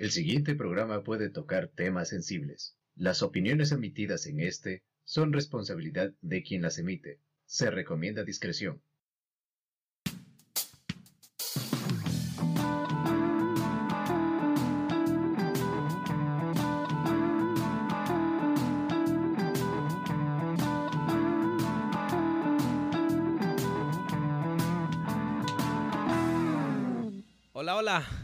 El siguiente programa puede tocar temas sensibles. Las opiniones emitidas en este son responsabilidad de quien las emite. Se recomienda discreción.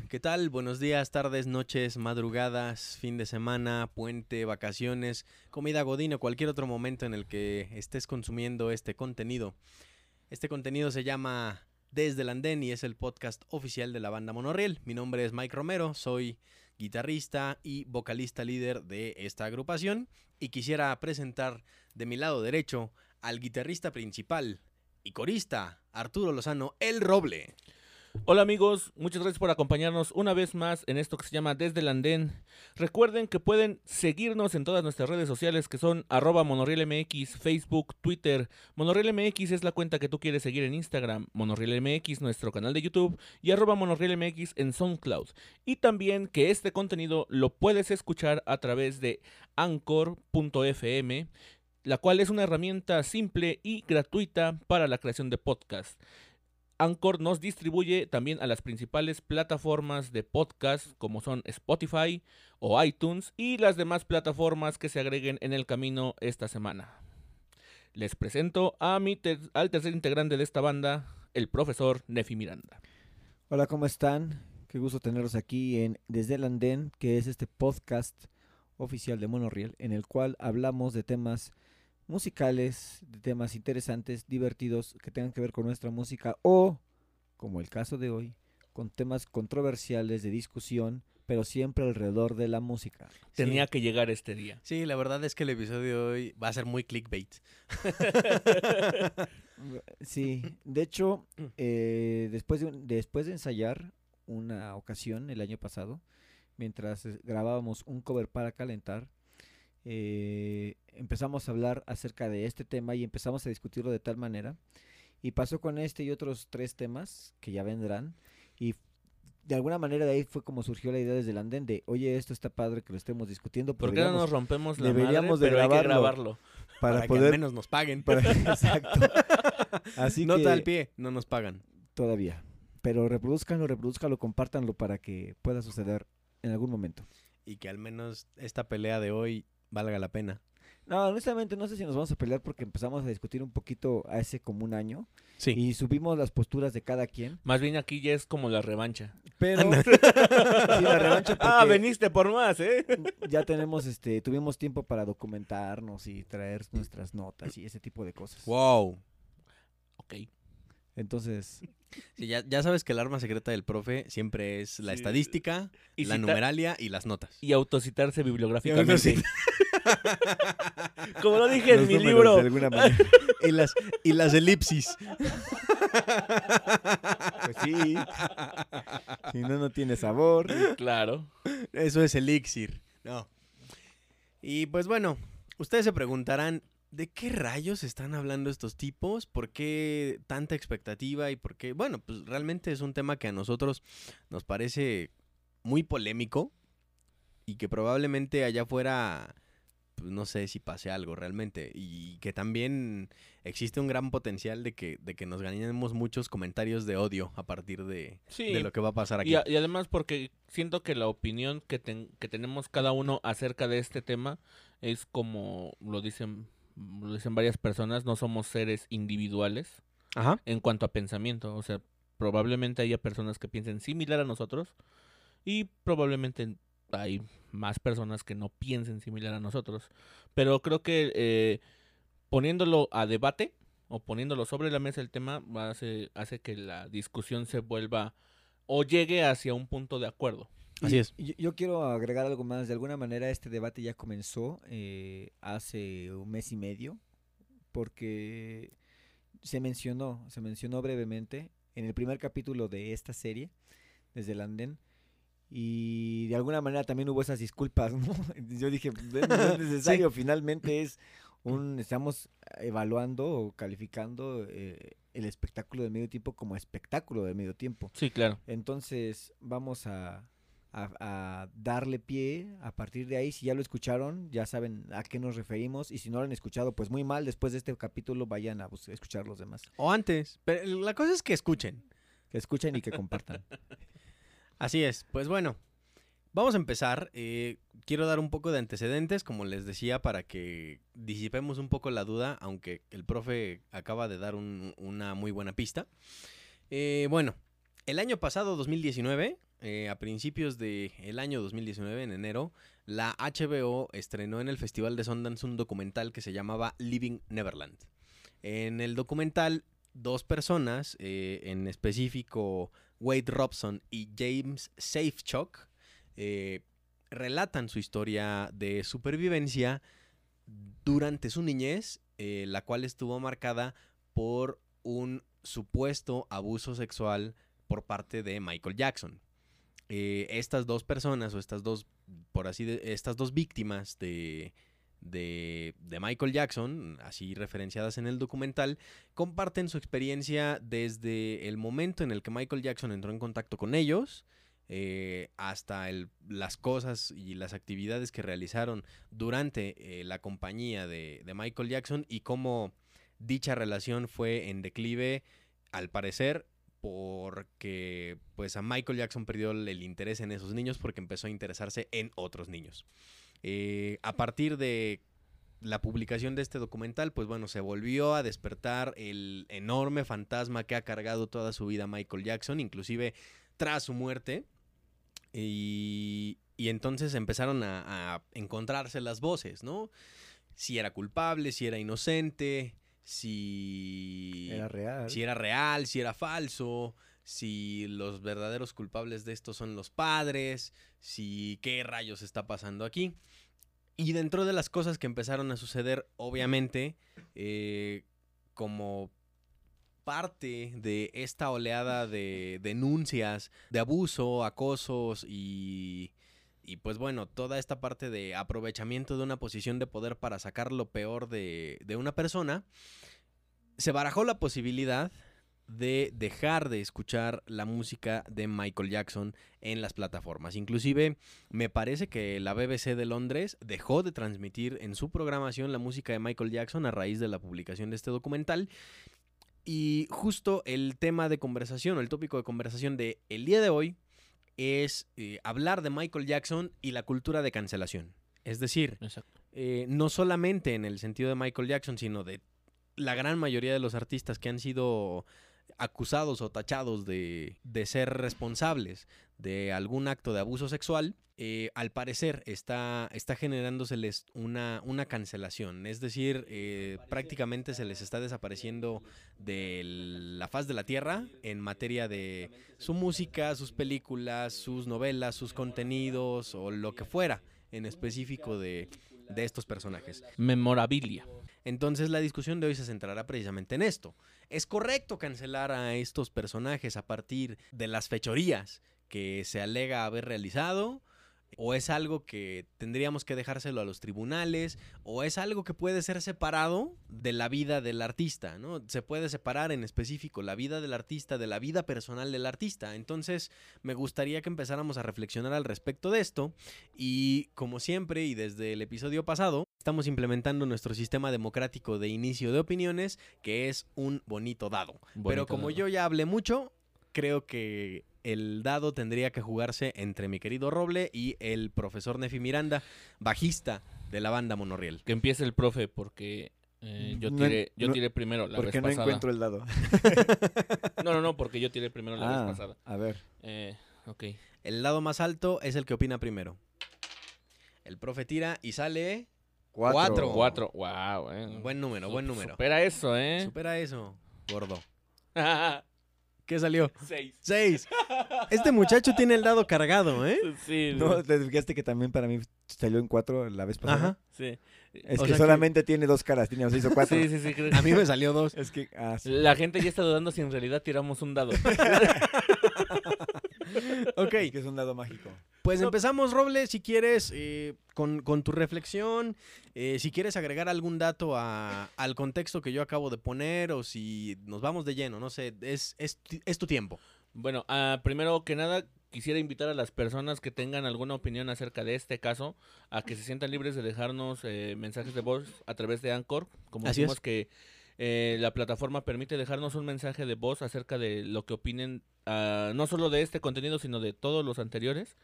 ¿Qué tal? Buenos días, tardes, noches, madrugadas, fin de semana, puente, vacaciones, comida godín o cualquier otro momento en el que estés consumiendo este contenido. Este contenido se llama Desde el Andén y es el podcast oficial de la banda Monorriel. Mi nombre es Mike Romero, soy guitarrista y vocalista líder de esta agrupación y quisiera presentar de mi lado derecho al guitarrista principal y corista Arturo Lozano, El Roble. Hola amigos, muchas gracias por acompañarnos una vez más en esto que se llama Desde el Andén. Recuerden que pueden seguirnos en todas nuestras redes sociales que son arroba monorrielmx, Facebook, Twitter. Monorrielmx es la cuenta que tú quieres seguir en Instagram, monorrielmx nuestro canal de YouTube y arroba monorrielmx en SoundCloud. Y también que este contenido lo puedes escuchar a través de anchor.fm, la cual es una herramienta simple y gratuita para la creación de podcast. Anchor nos distribuye también a las principales plataformas de podcast como son Spotify o iTunes y las demás plataformas que se agreguen en el camino esta semana. Les presento a mi al tercer integrante de esta banda, el profesor Nefi Miranda. Hola, ¿cómo están? Qué gusto tenerlos aquí en Desde el Andén, que es este podcast oficial de Monorriel, en el cual hablamos de temas musicales, de temas interesantes, divertidos, que tengan que ver con nuestra música o, como el caso de hoy, con temas controversiales de discusión, pero siempre alrededor de la música. Tenía Sí. que llegar este día. Sí, la verdad es que el episodio de hoy va a ser muy clickbait. Sí, de hecho, eh, después, de, un- después de ensayar una ocasión el año pasado, mientras eh, grabábamos un cover para calentar, eh, empezamos a hablar acerca de este tema y empezamos a discutirlo de tal manera. Y pasó con este y otros tres temas que ya vendrán. Y de alguna manera de ahí fue como surgió la idea desde el andén de, oye, esto está padre que lo estemos discutiendo. ¿Por qué no nos rompemos la deberíamos de? Pero hay que grabarlo. grabarlo. para, para, que poder... al menos nos paguen. para- exacto. Así Nota que... al pie, no nos pagan. todavía. Pero reproduzcanlo, reproduzcanlo, compártanlo para que pueda suceder en algún momento. Y que al menos esta pelea de hoy valga la pena. No, honestamente no sé si nos vamos a pelear porque empezamos a discutir un poquito hace como un año Sí. y subimos las posturas de cada quien. Más bien aquí ya es como la revancha. Pero sí, la revancha Ah, veniste por más, ¿eh? ya tenemos, este, tuvimos tiempo para documentarnos y traer nuestras notas y ese tipo de cosas. Wow. Ok. Entonces, Sí, ya, ya sabes que el arma secreta del profe siempre es la Sí. estadística, Y la cita- numeralia y las notas. Y autocitarse Y bibliográficamente. autocit- Como lo dije en mi libro. de alguna manera. y, las, y las elipsis. Pues sí. Si no, no tiene sabor. Claro. Eso es elixir. No. Y pues bueno, ustedes se preguntarán, ¿de qué rayos están hablando estos tipos? ¿Por qué tanta expectativa? Y por qué, bueno, pues realmente es un tema que a nosotros nos parece muy polémico y que probablemente allá afuera, pues no sé si pase algo realmente. Y que también existe un gran potencial de que, de que nos ganemos muchos comentarios de odio a partir de, Sí. de lo que va a pasar aquí. Y, a- y además porque siento que la opinión que, ten- que tenemos cada uno acerca de este tema es como lo dicen, lo dicen varias personas, no somos seres individuales Ajá. en cuanto a pensamiento. O sea, probablemente haya personas que piensen similar a nosotros y probablemente hay más personas que no piensen similar a nosotros. Pero creo que eh, poniéndolo a debate o poniéndolo sobre la mesa el tema hace, hace que la discusión se vuelva o llegue hacia un punto de acuerdo. Así es. Yo, yo quiero agregar algo más. De alguna manera este debate ya comenzó eh, hace un mes y medio porque se mencionó, se mencionó brevemente en el primer capítulo de esta serie, desde el andén, y de alguna manera también hubo esas disculpas, ¿no? Yo dije, "Bueno, no es necesario, finalmente es un, estamos evaluando o calificando eh, el espectáculo del medio tiempo como espectáculo del medio tiempo. Sí, claro. Entonces vamos a, a, a darle pie. A partir de ahí, si ya lo escucharon, ya saben a qué nos referimos. Y si no lo han escuchado, pues muy mal. Después de este capítulo, vayan a escuchar los demás. O antes. Pero la cosa es que escuchen. Que escuchen y que compartan. Así es. Pues bueno, vamos a empezar. Eh, quiero dar un poco de antecedentes, como les decía, para que disipemos un poco la duda, aunque el profe acaba de dar un- una muy buena pista. Eh, bueno, el año pasado, 2019, eh, a principios del año 2019, en enero, la HBO estrenó en el Festival de Sundance un documental que se llamaba Living Neverland. En el documental, dos personas, eh, en específico Wade Robson y James Safechuck, eh, relatan su historia de supervivencia durante su niñez, la cual estuvo marcada por un supuesto abuso sexual por parte de Michael Jackson. Eh, estas dos personas o estas dos, por así estas dos víctimas de, de, de Michael Jackson, así referenciadas en el documental, comparten su experiencia desde el momento en el que Michael Jackson entró en contacto con ellos, eh, hasta las cosas y las actividades que realizaron durante eh, la compañía de Michael Jackson y cómo dicha relación fue en declive, al parecer, porque pues a Michael Jackson perdió el interés en esos niños porque empezó a interesarse en otros niños. Eh, a partir de la publicación de este documental, pues bueno, se volvió a despertar el enorme fantasma que ha cargado toda su vida Michael Jackson, inclusive tras su muerte. Y, y entonces empezaron a, a encontrarse las voces, ¿no? Si era culpable, si era inocente, si Era real. si era real, si era falso, si los verdaderos culpables de esto son los padres, si qué rayos está pasando aquí. Y dentro de las cosas que empezaron a suceder, obviamente, eh, como parte de esta oleada de denuncias de abuso, acosos y, y pues bueno, toda esta parte de aprovechamiento de una posición de poder para sacar lo peor de, de una persona, se barajó la posibilidad de dejar de escuchar la música de Michael Jackson en las plataformas. Inclusive me parece que la BBC de Londres dejó de transmitir en su programación la música de Michael Jackson a raíz de la publicación de este documental. Y justo el tema de conversación o el tópico de conversación de el día de hoy es eh, hablar de Michael Jackson y la cultura de cancelación. Es decir, eh, no solamente en el sentido de Michael Jackson, sino de la gran mayoría de los artistas que han sido acusados o tachados de, de ser responsables de algún acto de abuso sexual, eh, al parecer está, está generándoseles una, una cancelación. Es decir, eh, prácticamente se les está desapareciendo de la faz de la tierra en materia de su música, sus películas, sus novelas, sus contenidos o lo que fuera en específico de, de estos personajes. Memorabilia. Entonces la discusión de hoy se centrará precisamente en esto. ¿Es correcto cancelar a estos personajes a partir de las fechorías que se alega haber realizado? ¿O es algo que tendríamos que dejárselo a los tribunales? ¿O es algo que puede ser separado de la vida del artista? ¿no? Se puede separar en específico la vida del artista de la vida personal del artista. Entonces me gustaría que empezáramos a reflexionar al respecto de esto. Y como siempre y desde el episodio pasado, estamos implementando nuestro sistema democrático de inicio de opiniones, que es un bonito dado. Pero como dado. yo ya hablé mucho, creo que el dado tendría que jugarse entre mi querido Roble y el profesor Nefi Miranda, bajista de la banda Monorriel. Que empiece el profe porque eh, yo No- tiré, yo no- primero la vez Porque no pasada. encuentro el dado. No, no, no, porque yo tiré primero la Ah, vez pasada. a ver. Eh, ok. El dado más alto es el que opina primero. El profe tira y sale Cuatro. Cuatro. Wow, eh. buen número, buen número. Supera eso, ¿eh? Supera eso, gordo. ¿Qué salió? Seis. Seis. Este muchacho tiene el dado cargado, ¿eh? Sí, No, te fijaste que también para mí salió en cuatro la vez pasada. Ajá. sí. Es O que solamente tiene dos caras, tiene, o sea, hizo cuatro. Sí, sí, sí. creo- A mí me salió dos. Es que, ah, sí. La gente ya está dudando si en realidad tiramos un dado. Ok, Es que es un dado mágico. Pues empezamos, Roble, si quieres, eh, con, con tu reflexión, eh, si quieres agregar algún dato a- al contexto que yo acabo de poner o si nos vamos de lleno, no sé, es, es, es tu tiempo. Bueno, ah, primero que nada, quisiera invitar a las personas que tengan alguna opinión acerca de este caso a que se sientan libres de dejarnos eh, mensajes de voz a través de Anchor. Como Así decimos es. que eh, la plataforma permite dejarnos un mensaje de voz acerca de lo que opinen, ah, no solo de este contenido, sino de todos los anteriores.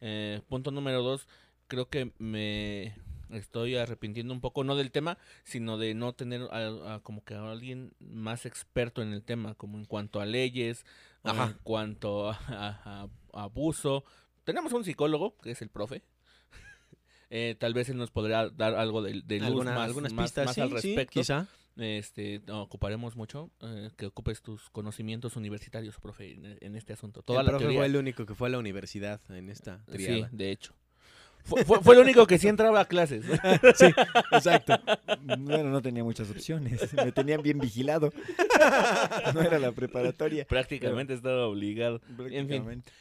Eh, punto número dos, creo que me estoy arrepintiendo un poco, no del tema, sino de no tener a- a como que a alguien más experto en el tema, como en cuanto a leyes, Ajá. en cuanto a, abuso. Tenemos un psicólogo, que es el profe. Eh, tal vez él nos podrá dar algo de, de luz Alguna- más, algunas más- pistas, más sí, al sí, respecto. quizá. Este, no, ocuparemos mucho eh, que ocupes tus conocimientos universitarios, profe, en, en este asunto. Toda el la profe teoría. fue el único que fue a la universidad en esta Sí, triada. de hecho. Fue, fue- fue el único que sí entraba a clases. Sí, exacto. Bueno, no tenía muchas opciones. Me tenían bien vigilado. No era la preparatoria. Prácticamente estaba obligado. En fin. Prácticamente.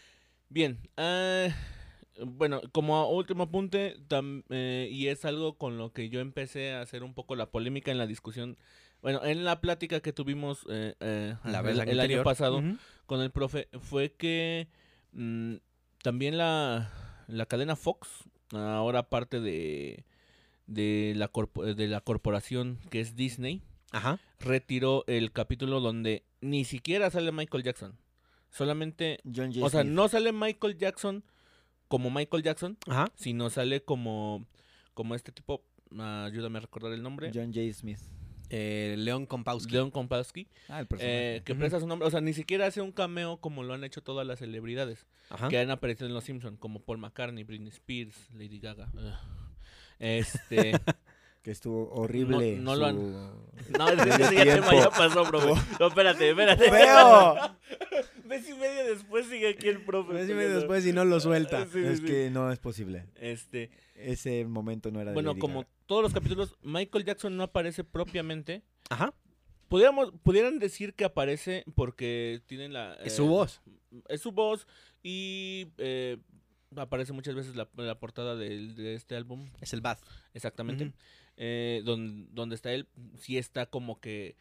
Bien, ah, bueno, como último apunte, tam- eh, y es algo con lo que yo empecé a hacer un poco la polémica en la discusión, bueno, en la plática que tuvimos eh, eh, La el- vez el, año pasado con el profe, fue que mm, también la, la cadena Fox, ahora parte de, de, la de la corporación que es Disney, Ajá. retiró el capítulo donde ni siquiera sale Michael Jackson. Solamente John J. o sea, no sale Michael Jackson como Michael Jackson, Ajá. sino sale como, como este tipo, ah, ayúdame a recordar el nombre, John J. Smith. Eh, León Kompowski. Leon Kompowski, Ah, el personaje. eh, que Ujú. presta su nombre, o sea, ni siquiera hace un cameo como lo han hecho todas las celebridades Ajá. que han aparecido en Los Simpsons, como Paul McCartney, Britney Spears, Lady Gaga. Ugh. Este, que estuvo horrible. no lo han- no, ese, ya tema ya pasó, profe. No, espérate, espérate. ¡Feo! Mes y medio después sigue aquí el profe. Mes y medio después y no lo suelta. Sí, es sí. que no es posible. Este, Ese momento no era de bueno, Lady como Gaga. todos los capítulos, Michael Jackson no aparece propiamente. Ajá. Pudiéramos, pudieran decir que aparece porque tienen la... Es eh, su voz. Es su voz y eh, aparece muchas veces la, la portada de, este álbum, Es el Bath. exactamente. Eh, don- donde está él, sí está como que...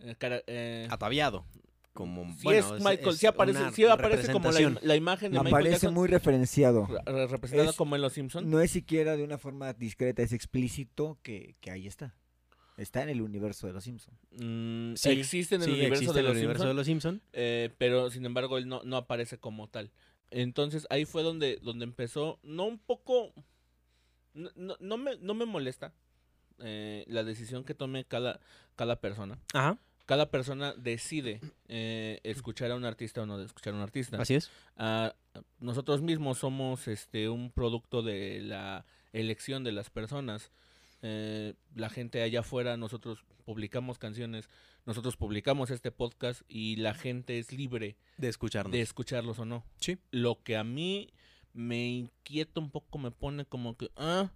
eh, cara- eh, Ataviado. Como, sí bueno, es Michael, es sí aparece, sí aparece como la, la imagen de Michael Aparece Jackson muy referenciado. re- re- representada Es- como en Los Simpsons. No es siquiera de una forma discreta, es explícito que, que ahí está. Está en el universo de los Simpsons. Mm, Sí, existe en el sí, universo, existe de, el los universo Simpson, de los Simpson. eh, pero sin embargo él no, no aparece como tal. Entonces ahí fue donde, donde empezó, no un poco, no- no me, no me molesta eh, la decisión que tome cada, cada persona. Ajá. Cada persona decide eh, escuchar a un artista o no de escuchar a un artista. Así es. Ah, nosotros mismos somos este un producto de la elección de las personas. Eh, la gente allá afuera, nosotros publicamos canciones, nosotros publicamos este podcast y la gente es libre De escucharnos. de escucharlos o no. Sí. Lo que a mí me inquieta un poco, me pone como que, ah,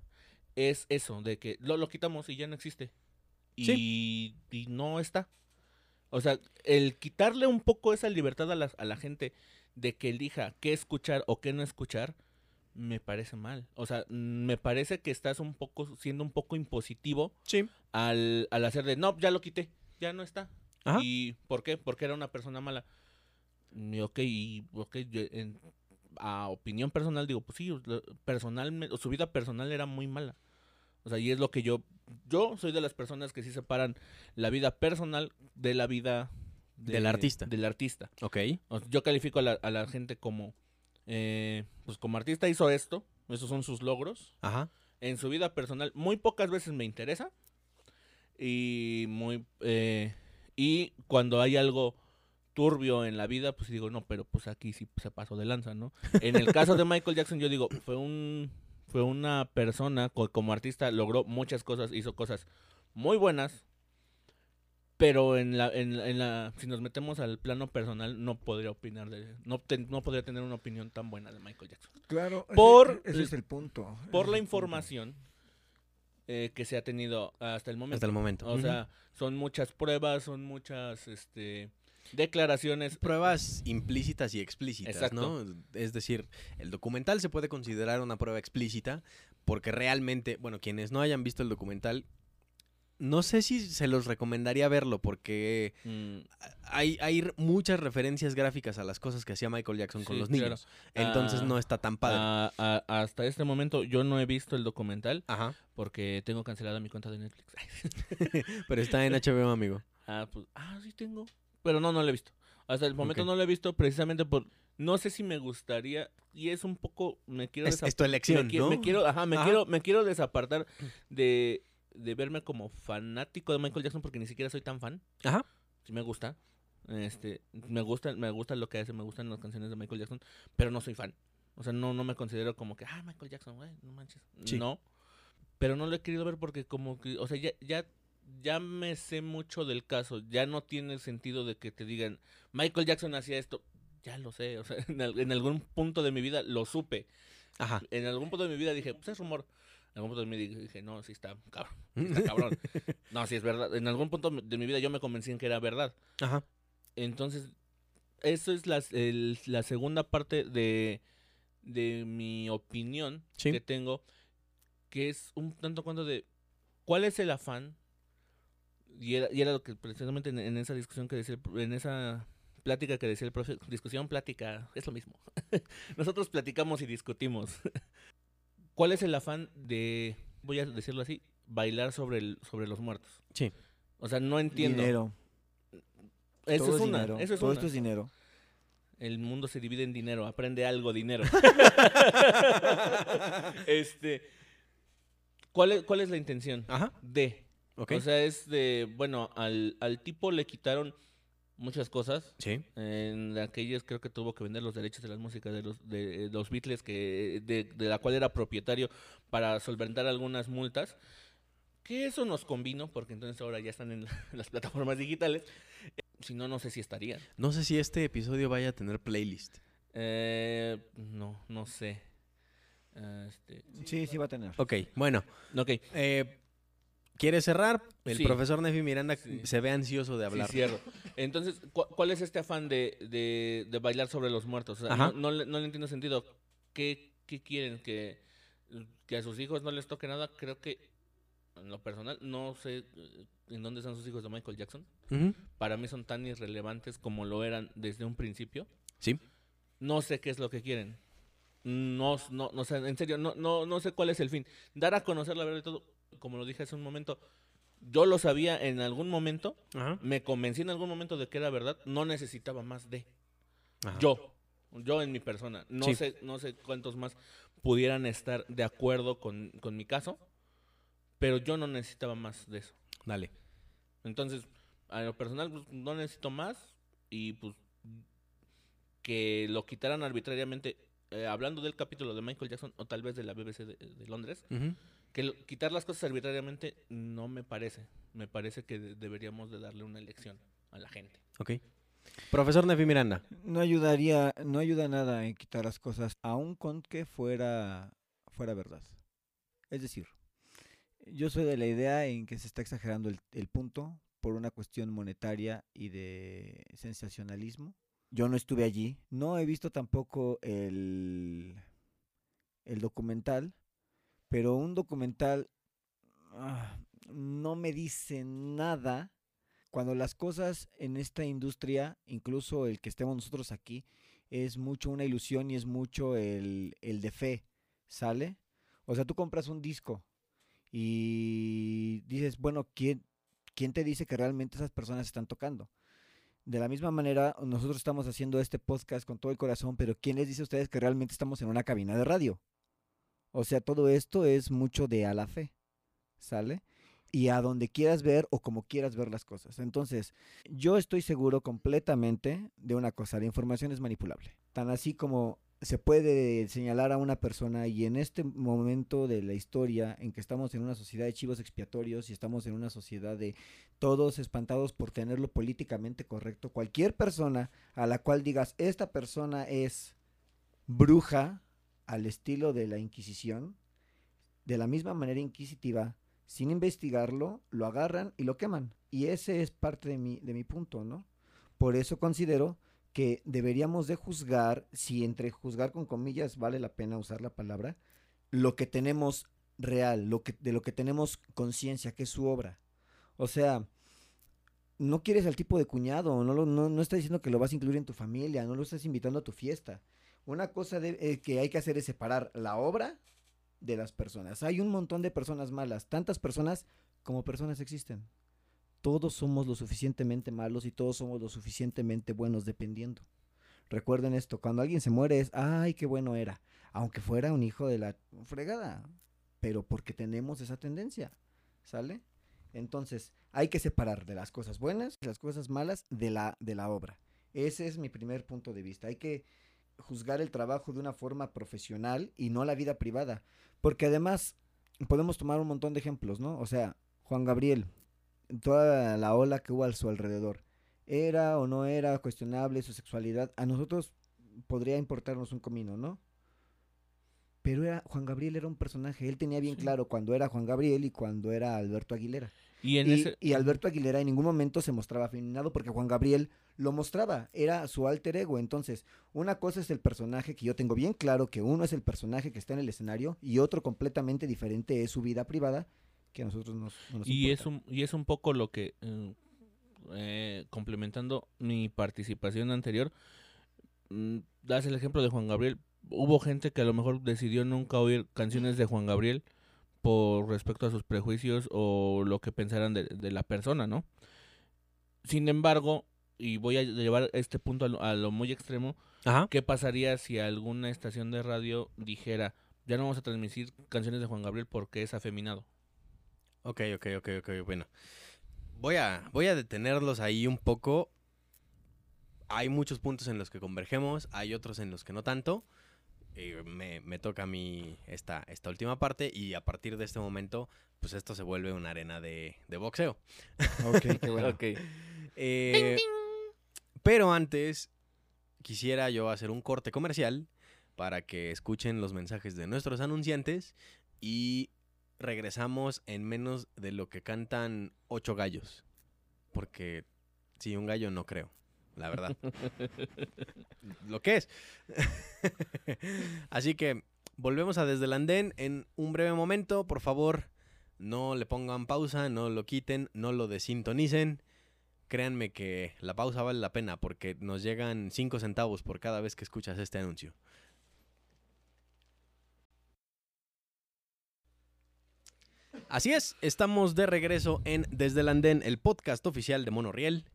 es eso, de que lo, lo quitamos y ya no existe. Y, y no está. O sea, el quitarle un poco esa libertad a la, a la gente de que elija qué escuchar o qué no escuchar, me parece mal. O sea, mm, me parece que estás un poco, siendo un poco impositivo Sí. al, al hacer de, no, ya lo quité, ya no está. Ajá. ¿Y por qué? Porque era una persona mala. Y ok, y ok, yo en- a opinión personal digo, pues sí, personalmente, su vida personal era muy mala. O sea, y es lo que yo, yo soy de las personas que sí separan la vida personal de la vida Del artista. Del artista. Ok. O sea, yo califico a la, a la gente como, eh, pues como artista hizo esto, esos son sus logros. Ajá. En su vida personal, muy pocas veces me interesa. Y muy, eh, y cuando hay algo turbio en la vida, pues digo, no, pero pues aquí sí se pasó de lanza, ¿no? En el caso de Michael Jackson, yo digo, fue un fue una persona co- como artista logró muchas cosas, hizo cosas muy buenas, pero en la, en, en la si nos metemos al plano personal no podría opinar de no te- no podría tener una opinión tan buena de Michael Jackson. Claro, ese- Por- ese es el punto. Por la información eh, que se ha tenido hasta el momento. Hasta el momento. O sea, son muchas pruebas, son muchas este declaraciones. pruebas implícitas y explícitas, Exacto. ¿no? Es decir, el documental se puede considerar una prueba explícita porque realmente, bueno, quienes no hayan visto el documental, no sé si se los recomendaría verlo porque Mm, hay, hay muchas referencias gráficas a las cosas que hacía Michael Jackson con Sí, los claro. niños. Entonces Ah, no está tan padre. a- a- hasta este momento yo no he visto el documental Ajá. porque tengo cancelada mi cuenta de Netflix. Pero está en HBO, amigo. ah, pues, ah, sí tengo. Pero no, no lo he visto. Hasta el momento no lo he visto precisamente por... No sé si me gustaría y es un poco... Me quiero Es, es tu elección, me, qui- ¿no? me quiero, ajá, me Ajá. quiero, me quiero desapartar de, de verme como fanático de Michael Jackson porque ni siquiera soy tan fan. Ajá. Sí me gusta. Este, me gusta, me gusta lo que hace, me gustan las canciones de Michael Jackson, pero no soy fan. O sea, no, no me considero como que, ah, Michael Jackson, güey, no manches. Sí. No. Pero no lo he querido ver porque como que, o sea, ya, ya, ya me sé mucho del caso. Ya no tiene sentido de que te digan, Michael Jackson hacía esto. Ya lo sé, o sea, en, al- en algún punto de mi vida lo supe. Ajá. En algún punto de mi vida dije, pues es rumor. En algún punto de mi vida dije, no, sí está cabrón. sí está cabrón. no, sí es verdad. En algún punto de mi vida yo me convencí en que era verdad. Ajá. Entonces, eso es la, el- la segunda parte de, de mi opinión Sí. que tengo, que es un tanto cuanto de cuál es el afán, y era, y era lo que precisamente en, en esa discusión que decía, en esa plática que decía el profe, discusión, plática, es lo mismo. Nosotros platicamos y discutimos. ¿Cuál es el afán de, voy a decirlo así, bailar sobre, el, sobre los muertos? Sí. O sea, no entiendo. Dinero. Eso Todo es una. dinero. Eso es Todo una. esto es dinero. El mundo se divide en dinero. Aprende algo, dinero. este. ¿cuál es, ¿Cuál es la intención? Ajá. De. O sea, es de. Bueno, al, al tipo le quitaron muchas cosas. sí. En aquellas creo que tuvo que vender los derechos de las músicas de los, de, los Beatles, que, de, de la cual era propietario para solventar algunas multas. Que eso nos convino, porque entonces ahora ya están en las plataformas digitales. Si no, no sé si estarían. No sé si este episodio vaya a tener playlist. Eh, no, no sé. Este, Sí, sí va a tener. Ok, bueno. ok, Eh, ¿Quieres cerrar? El Sí. profesor Nefi Miranda Sí. se ve ansioso de sí, hablar. cierro. Entonces, ¿cu- ¿cuál es este afán de, de, de bailar sobre los muertos? O sea, Ajá. no, no le, no le entiendo sentido. ¿Qué, qué quieren? ¿Que, ¿Que a sus hijos no les toque nada? Creo que, en lo personal, no sé eh, en dónde están sus hijos de Michael Jackson. Para mí son tan irrelevantes como lo eran desde un principio. Sí. No sé qué es lo que quieren. No, no, no sé, en serio, no, no, no sé cuál es el fin. Dar a conocer la verdad de todo, como lo dije hace un momento, yo lo sabía en algún momento, Ajá. me convencí en algún momento de que era verdad, no necesitaba más de. Ajá. Yo, yo en mi persona. No Sí. sé, no sé cuántos más pudieran estar de acuerdo con, con mi caso, pero yo no necesitaba más de eso. Dale. Entonces, a lo personal, pues, no necesito más y pues que lo quitaran arbitrariamente, eh, hablando del capítulo de Michael Jackson o tal vez de la BBC de, de Londres, Ujú. Que lo- quitar las cosas arbitrariamente no me parece. Me parece que de- deberíamos de darle una elección a la gente. Ok. Profesor Nefi Miranda. No ayudaría, no ayuda nada en quitar las cosas, aun con que fuera, fuera verdad. Es decir, yo soy de la idea en que se está exagerando el, el punto por una cuestión monetaria y de sensacionalismo. Yo no estuve allí, no he visto tampoco el, el documental, pero un documental ah, no me dice nada cuando las cosas en esta industria, incluso el que estemos nosotros aquí, es mucho una ilusión y es mucho el, el de fe, ¿sale? O sea, tú compras un disco y dices, bueno, ¿quién, ¿quién te dice que realmente esas personas están tocando? De la misma manera, nosotros estamos haciendo este podcast con todo el corazón, pero ¿quién les dice a ustedes que realmente estamos en una cabina de radio? O sea, todo esto es mucho de a la fe, ¿sale? y a donde quieras ver o como quieras ver las cosas. Entonces, yo estoy seguro completamente de una cosa, la información es manipulable. Tan así como se puede señalar a una persona y en este momento de la historia en que estamos en una sociedad de chivos expiatorios y estamos en una sociedad de todos espantados por tenerlo políticamente correcto, cualquier persona a la cual digas, esta persona es bruja al estilo de la Inquisición, de la misma manera inquisitiva, sin investigarlo, lo agarran y lo queman. Y ese es parte de mi, de mi punto, ¿no? Por eso considero que deberíamos de juzgar, si entre juzgar con comillas vale la pena usar la palabra, lo que tenemos real, lo que, de lo que tenemos conciencia, que es su obra. O sea, no quieres al tipo de cuñado, no, lo, no, no estás diciendo que lo vas a incluir en tu familia, no lo estás invitando a tu fiesta. Una cosa eh, que hay que hacer es separar la obra de las personas. Hay un montón de personas malas, tantas personas como personas existen. Todos somos lo suficientemente malos y todos somos lo suficientemente buenos dependiendo. Recuerden esto, cuando alguien se muere es, ay, qué bueno era, aunque fuera un hijo de la fregada, pero porque tenemos esa tendencia, ¿sale? Entonces, hay que separar de las cosas buenas las cosas malas de la, de la obra. Ese es mi primer punto de vista. Hay que juzgar el trabajo de una forma profesional y no la vida privada. Porque además, podemos tomar un montón de ejemplos, ¿no? O sea, Juan Gabriel, toda la ola que hubo a su alrededor, ¿era o no era cuestionable su sexualidad? A nosotros podría importarnos un comino, ¿no? Pero era, Juan Gabriel era un personaje, él tenía bien Sí. claro cuando era Juan Gabriel y cuando era Alberto Aguilera. Y en Y, ese... y Alberto Aguilera en ningún momento se mostraba afeminado porque Juan Gabriel lo mostraba, era su alter ego. Entonces, una cosa es el personaje que yo tengo bien claro que uno es el personaje que está en el escenario y otro completamente diferente es su vida privada que a nosotros nos, no nos Y es, un, y es un poco lo que, eh, eh, complementando mi participación anterior, mm, das el ejemplo de Juan Gabriel. Hubo gente que a lo mejor decidió nunca oír canciones de Juan Gabriel por respecto a sus prejuicios o lo que pensaran de, de la persona, ¿no? Sin embargo, y voy a llevar este punto a lo, a lo muy extremo, Ajá. ¿qué pasaría si alguna estación de radio dijera, ya no vamos a transmitir canciones de Juan Gabriel porque es afeminado? Ok, ok, ok, ok, bueno. Voy a, voy a detenerlos ahí un poco. Hay muchos puntos en los que convergemos, hay otros en los que no tanto. Eh, me, me toca a mí esta, esta última parte y a partir de este momento, pues esto se vuelve una arena de, de boxeo. Ok, qué bueno. Ok. Eh, pero antes, quisiera yo hacer un corte comercial para que escuchen los mensajes de nuestros anunciantes y regresamos en menos de lo que cantan ocho gallos. Porque si un gallo no creo, la verdad. lo que es. Así que volvemos a Desde el Andén en un breve momento. Por favor, no le pongan pausa, no lo quiten, no lo desintonicen. Créanme que la pausa vale la pena porque nos llegan 5 centavos por cada vez que escuchas este anuncio. Así es, estamos de regreso en Desde el Andén, el podcast oficial de Monoriel,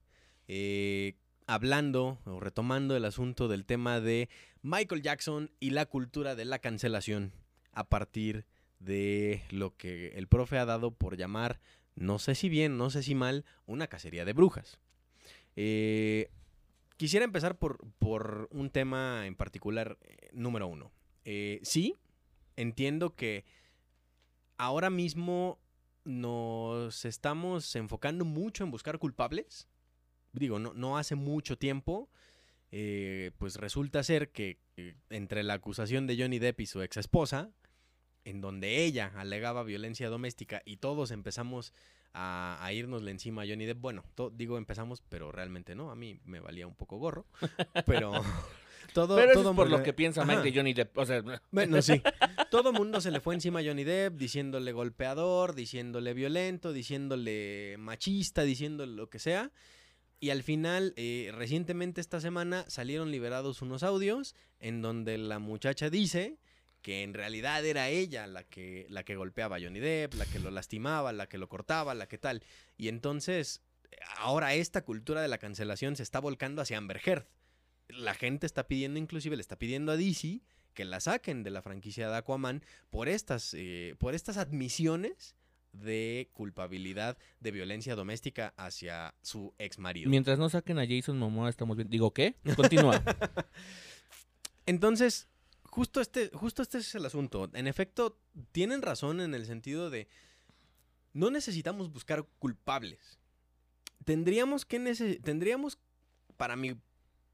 eh, hablando o retomando el asunto del tema de Michael Jackson y la cultura de la cancelación a partir de lo que el profe ha dado por llamar, no sé si bien, no sé si mal, una cacería de brujas. Eh, quisiera empezar por, por un tema en particular, eh, número uno. Eh, sí, entiendo que ahora mismo nos estamos enfocando mucho en buscar culpables. Digo, no, no hace mucho tiempo, pues resulta ser que entre la acusación de Johnny Depp y su ex esposa, en donde ella alegaba violencia doméstica y todos empezamos a, a irnosle encima a Johnny Depp. Bueno, to- digo empezamos, pero realmente no, a mí me valía un poco gorro, pero todo, Pero eso todo es por mundo- lo que piensa Mike Ajá. de Johnny Depp. O sea, Bueno, sí. Todo mundo se le fue encima a Johnny Depp diciéndole golpeador, diciéndole violento, diciéndole machista, diciéndole lo que sea. Y al final, eh, recientemente esta semana salieron liberados unos audios en donde la muchacha dice que en realidad era ella la que, la que golpeaba a Johnny Depp, la que lo lastimaba, la que lo cortaba, la que tal. Y entonces, ahora esta cultura de la cancelación se está volcando hacia Amber Heard. La gente está pidiendo, inclusive le está pidiendo a DC que la saquen de la franquicia de Aquaman por estas, eh, por estas admisiones de culpabilidad de violencia doméstica hacia su ex marido. mientras no saquen a Jason Momoa estamos bien. Digo, ¿qué? Continúa. Entonces, justo este, justo este es el asunto. En efecto, tienen razón en el sentido de no necesitamos buscar culpables. Tendríamos que tendríamos para mi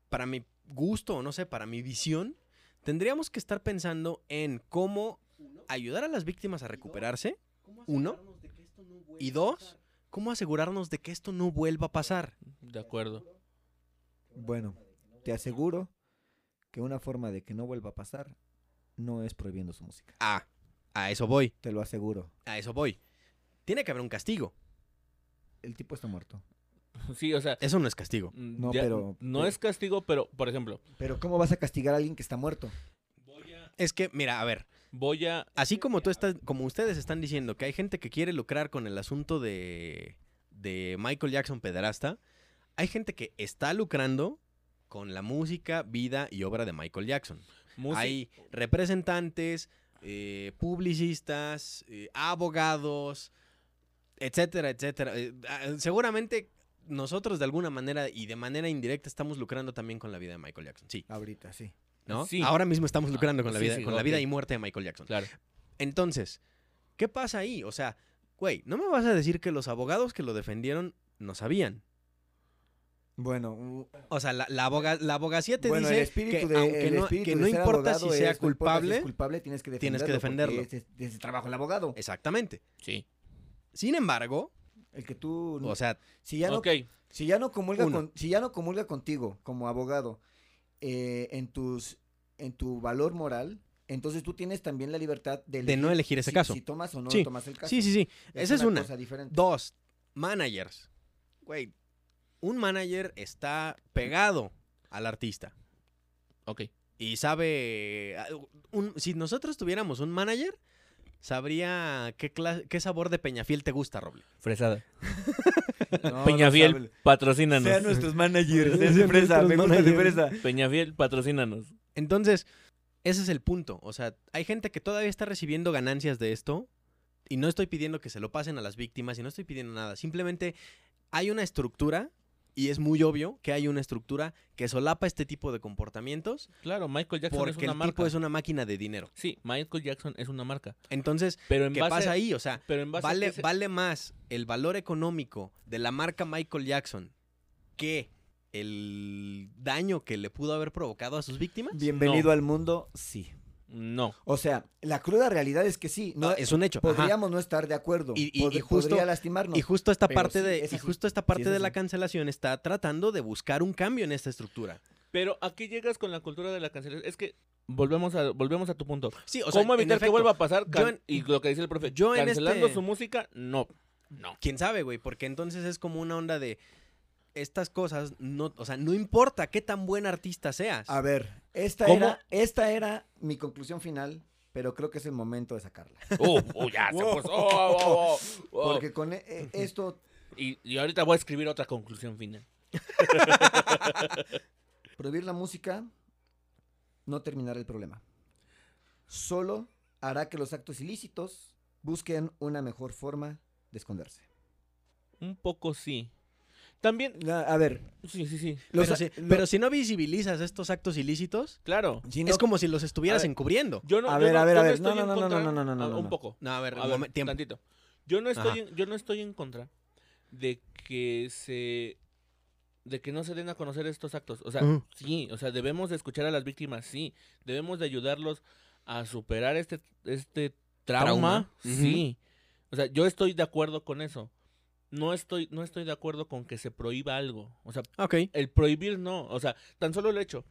para mi gusto o no sé, para mi visión, tendríamos que estar pensando en cómo ayudar a las víctimas a recuperarse, uno, y dos, cómo asegurarnos de que esto no vuelva a pasar. De acuerdo. Bueno, te aseguro que una forma de que no vuelva a pasar no es prohibiendo su música. Ah, a eso voy. Te lo aseguro. A eso voy. Tiene que haber un castigo. el tipo está muerto. Sí, o sea, Eso no es castigo. mm, No, ya- pero- no pero- es castigo, pero por ejemplo, Pero ¿cómo vas a castigar a alguien que está muerto? Es que, mira, a ver, voy a así como tú estás, como ustedes están diciendo que hay gente que quiere lucrar con el asunto de, de Michael Jackson pederasta, hay gente que está lucrando con la música, vida y obra de Michael Jackson. Hay representantes, eh, publicistas, eh, abogados, etcétera, etcétera. Eh, ah, seguramente nosotros de alguna manera y de manera indirecta estamos lucrando también con la vida de Michael Jackson. Sí, Ahorita, sí. ¿no? Sí. Ahora mismo estamos lucrando con la sí, vida, sí, con la vida y muerte de Michael Jackson. Claro. Entonces, ¿qué pasa ahí? O sea, güey, no me vas a decir que los abogados que lo defendieron no sabían. Bueno, O sea, la, la, aboga- la abogacía te bueno, dice el espíritu que de, aunque el no, espíritu que no importa si sea es, si culpable, es culpable, tienes que defenderlo. tienes que defenderlo. es el trabajo del abogado. exactamente. Sí. Sin embargo, El que tú... o sea, si ya no. Si ya no comulga con, si ya no comulga contigo como abogado eh, en tus en tu valor moral, entonces tú tienes también la libertad de, De no elegir ese si- caso. Si tomas o no Sí. tomas el caso. sí, sí, sí. Esa es una. cosa diferente. Dos, managers. Güey, un manager está pegado al artista Ok. y sabe. ah, un- si nosotros tuviéramos un manager, sabría qué, qué sabor de peñafiel te gusta, Roble. Fresada. No, Peñafiel, no patrocínanos. Sean nuestros managers. Sean de fresa, me gusta de fresa. Peñafiel, patrocínanos. Entonces, ese es el punto. O sea, hay gente que todavía está recibiendo ganancias de esto y no estoy pidiendo que se lo pasen a las víctimas y no estoy pidiendo nada. Simplemente hay una estructura y es muy obvio que hay una estructura que solapa este tipo de comportamientos Claro, Michael Jackson porque es una el marca. tipo es una máquina de dinero. Sí, Michael Jackson es una marca. Entonces, Pero en ¿qué base pasa ahí? O sea, Pero en base a vale, vale más el valor económico de la marca Michael Jackson que el daño que le pudo haber provocado a sus víctimas. Bienvenido No. al mundo, sí. No. O sea, la cruda realidad es que sí. No, Ah, es un hecho. ajá. podríamos no estar de acuerdo. Y- y- pod- y justo- podría lastimarnos. Y justo esta Pero parte sí, de es y justo esta Sí, parte es de la cancelación está tratando de buscar un cambio en esta estructura. Pero aquí llegas con la cultura de la cancelación. Es que volvemos a, volvemos a tu punto. Sí, o sea, ¿Cómo evitar que vuelva a pasar? en- y lo que dice el profe, yo en cancelando este- su música, no. No. quién sabe, güey, porque entonces es como una onda de estas cosas no, o sea, no importa qué tan buen artista seas. A ver, esta ¿Cómo? era, esta era mi conclusión final, pero creo que es el momento de sacarla. Uh, uh, ya se puso. oh, oh, oh, oh. Porque con e- e- esto Y, y ahorita voy a escribir otra conclusión final. prohibir la música no terminará el problema. Solo hará que los actos ilícitos busquen una mejor forma de esconderse. Un poco sí. También, A ver, sí, sí, sí. los pero, si, lo- pero si no visibilizas estos actos ilícitos, Claro. si no- es como si los estuvieras ver, encubriendo. Yo no, A yo ver, no- a ver, a ver. No, no, no, no, no, no, no, no, Un poco. No, a ver, A ver, tiempo. tantito. Yo no estoy en, yo no estoy en contra de que se de que no se den a conocer estos actos. O sea, Ujú. sí, o sea, debemos de escuchar a las víctimas, sí. Debemos de ayudarlos a superar este este trauma, Trauma. sí. O sea, yo estoy de acuerdo con eso. No estoy no estoy de acuerdo con que se prohíba algo. O sea, el prohibir no, o sea, tan solo el hecho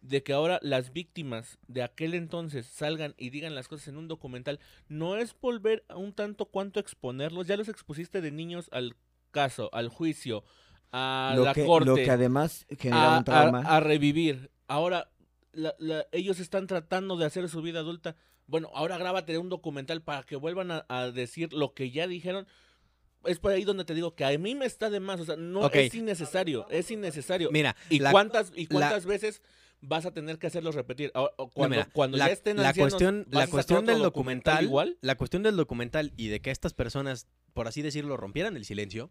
de que ahora las víctimas de aquel entonces salgan y digan las cosas en un documental, no es volver a un tanto cuanto exponerlos, ya los expusiste de niños al caso, al juicio, a lo, la que, corte, lo que además genera a, un trauma. a- a revivir. Ahora, la- la- ellos están tratando de hacer su vida adulta. Bueno, ahora grábate un documental para que vuelvan a, a decir lo que ya dijeron. Es por ahí donde te digo que a mí me está de más. O sea, no es innecesario. Es innecesario. Mira, ¿Y la- cuántas, y la- cuántas veces vas a tener que hacerlos repetir? O- o cuando mira, cuando la, ya estén la ancianos, cuestión, ¿vas la cuestión del documental, igual? la cuestión del documental y de que estas personas, por así decirlo, rompieran el silencio,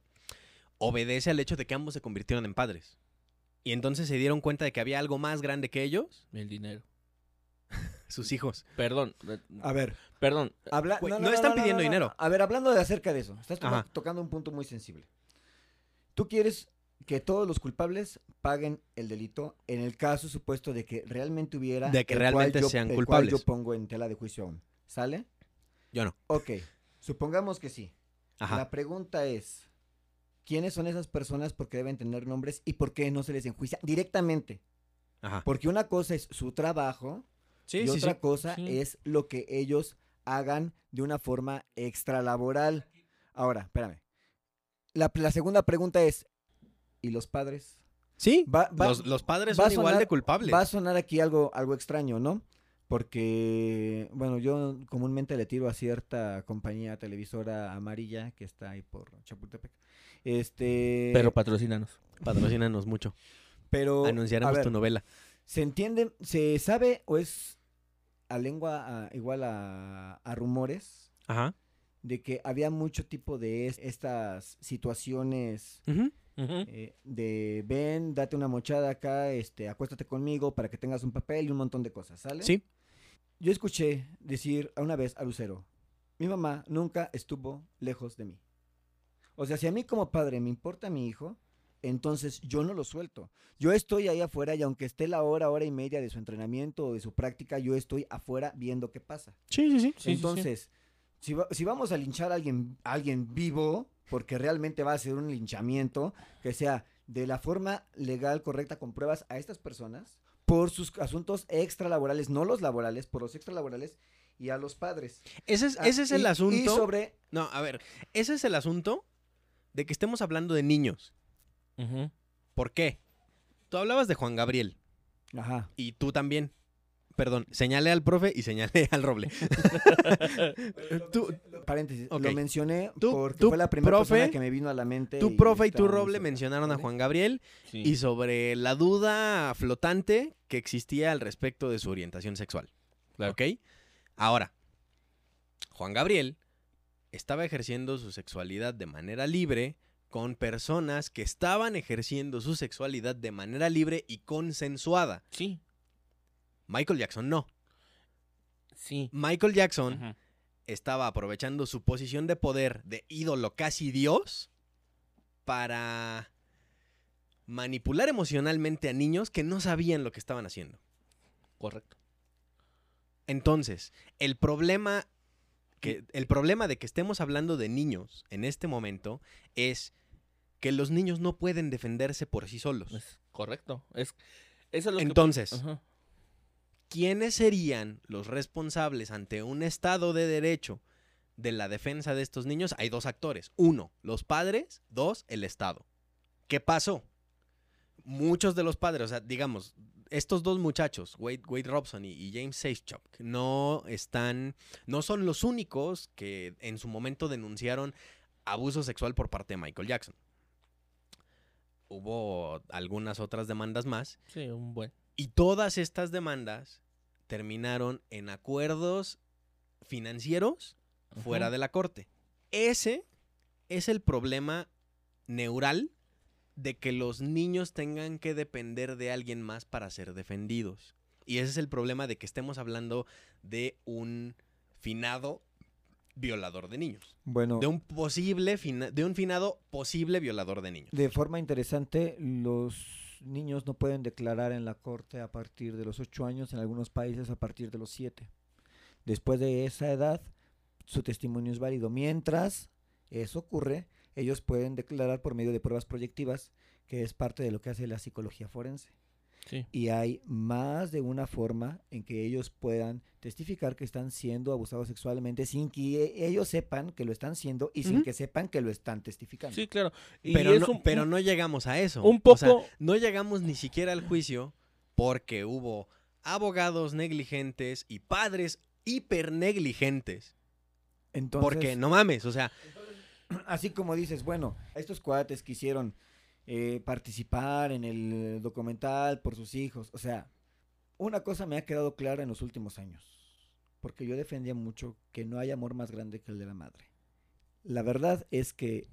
obedece al hecho de que ambos se convirtieron en padres. Y entonces se dieron cuenta de que había algo más grande que ellos, El dinero. Sus hijos. Perdón, eh, A ver, perdón. habla- Güey, no están pidiendo dinero. A ver, hablando de acerca de eso, estás tocando un punto muy sensible. Tú quieres que todos los culpables paguen el delito en el caso supuesto de que realmente hubiera De que realmente yo- sean el culpables. cual yo pongo en tela de juicio aún. ¿Sale? Yo no. Ok, supongamos que sí. Ajá. La pregunta es, ¿quiénes son esas personas porque deben tener nombres y por qué no se les enjuicia directamente? Ajá. Porque una cosa es su trabajo Sí, y sí, otra sí. cosa Sí. es lo que ellos hagan de una forma extralaboral. Ahora, espérame. la, la segunda pregunta es, ¿y los padres? Sí, Va- va- los, los padres va a son igual sonar- de culpables. Va a sonar aquí algo, algo extraño, ¿no? Porque, bueno, yo comúnmente le tiro a cierta compañía televisora amarilla que está ahí por Chapultepec. Este. Pero patrocínanos. Patrocínanos mucho. pero, Anunciaremos tu novela. ¿Se entiende, se sabe o es a lengua a- igual a, a rumores Ajá. de que había mucho tipo de es- estas situaciones eh, de ven, date una mochada acá, este, acuéstate conmigo para que tengas un papel y un montón de cosas, ¿sale? Sí. Yo escuché decir a una vez a Lucero, mi mamá nunca estuvo lejos de mí. O sea, si a mí como padre me importa mi hijo, entonces yo no lo suelto. Yo estoy ahí afuera y aunque esté la hora, hora y media de su entrenamiento o de su práctica, yo estoy afuera viendo qué pasa. Sí, sí, sí. Sí, sí, sí. entonces, Si, va- si vamos a linchar a alguien, a alguien vivo, porque realmente va a ser un linchamiento, que sea de la forma legal correcta con pruebas a estas personas por sus asuntos extralaborales, no los laborales, por los extralaborales y a los padres. Ese es, Ah, ese es el Y asunto. sobre No, a ver, ese es el asunto de que estemos hablando de niños. ¿Por qué? Tú hablabas de Juan Gabriel Ajá. y tú también. Perdón, señalé al profe y señalé al roble. tú, Paréntesis, lo mencioné Tú- porque tú, fue la primera profe, persona que me vino a la mente. tu profe y tu roble mencionaron a. Juan Gabriel Sí. y sobre la duda flotante que existía al respecto de su orientación sexual. Claro. ¿Ok? Ahora, Juan Gabriel estaba ejerciendo su sexualidad de manera libre con personas que estaban ejerciendo su sexualidad de manera libre y consensuada. Sí, Michael Jackson no. sí. Michael Jackson estaba aprovechando su posición de poder de ídolo casi dios para manipular emocionalmente a niños que no sabían lo que estaban haciendo. Correcto. Entonces, el problema que el problema de que estemos hablando de niños en este momento es que los niños no pueden defenderse por sí solos. Es correcto. Es, eso es lo que- Entonces, Ajá. ¿quiénes serían los responsables ante un Estado de Derecho de la defensa de estos niños? Hay dos actores. Uno, los padres. Dos, el Estado. ¿Qué pasó? Muchos de los padres, o sea, digamos, estos dos muchachos, Wade, Wade Robson y, y James Seischuk, no están, no son los únicos que en su momento denunciaron abuso sexual por parte de Michael Jackson. Hubo algunas otras demandas más Sí, un buen. y todas estas demandas terminaron en acuerdos financieros fuera de la corte. Ese es el problema neural de que los niños tengan que depender de alguien más para ser defendidos. Y ese es el problema de que estemos hablando de un finado violador de niños. Bueno, De un posible fina- de un finado posible violador de niños. de forma interesante, los niños no pueden declarar en la corte a partir de los 8 años, en algunos países a partir de los 7. Después de esa edad, su testimonio es válido. Mientras eso ocurre, ellos pueden declarar por medio de pruebas proyectivas, que es parte de lo que hace la psicología forense. Sí. Y hay más de una forma en que ellos puedan testificar que están siendo abusados sexualmente sin que e- ellos sepan que lo están siendo y sin que sepan que lo están testificando. Sí, claro. Y pero no, un- pero no llegamos a eso. un O sea, poco- no llegamos ni siquiera al juicio porque hubo abogados negligentes y padres hipernegligentes. Entonces, Porque no mames, o sea, así como dices, bueno, a estos cuates quisieron eh, participar en el documental por sus hijos. O sea, una cosa me ha quedado clara en los últimos años. Porque yo defendía mucho que no hay amor más grande que el de la madre. La verdad es que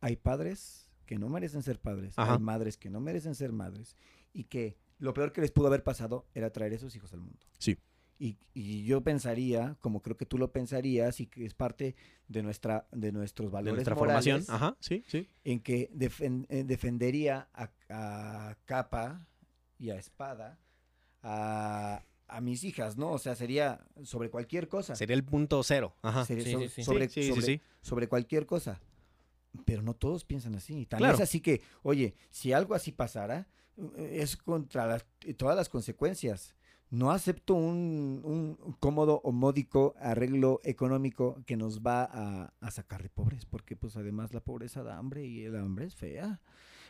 hay padres que no merecen ser padres, Ajá. hay madres que no merecen ser madres, y que lo peor que les pudo haber pasado era traer a sus hijos al mundo. Sí. Y, y yo pensaría, como creo que tú lo pensarías, y que es parte de nuestra de nuestros de valores nuestra morales, formación. Ajá, sí, sí. en que defen- eh, defendería a, a capa y a espada a, a mis hijas, ¿no? O sea, sería sobre cualquier cosa. Sería el punto cero. Ajá. Sería Sí, sobre, sí, sí. sobre- Sí, sí, sí, sobre- sí. sobre cualquier cosa. Pero no todos piensan así. Tan Claro. es así que, oye, si algo así pasara, eh, es contra las- todas las consecuencias. No acepto un, un cómodo o módico arreglo económico que nos va a, a sacar de pobres, porque pues además la pobreza da hambre y el hambre es fea.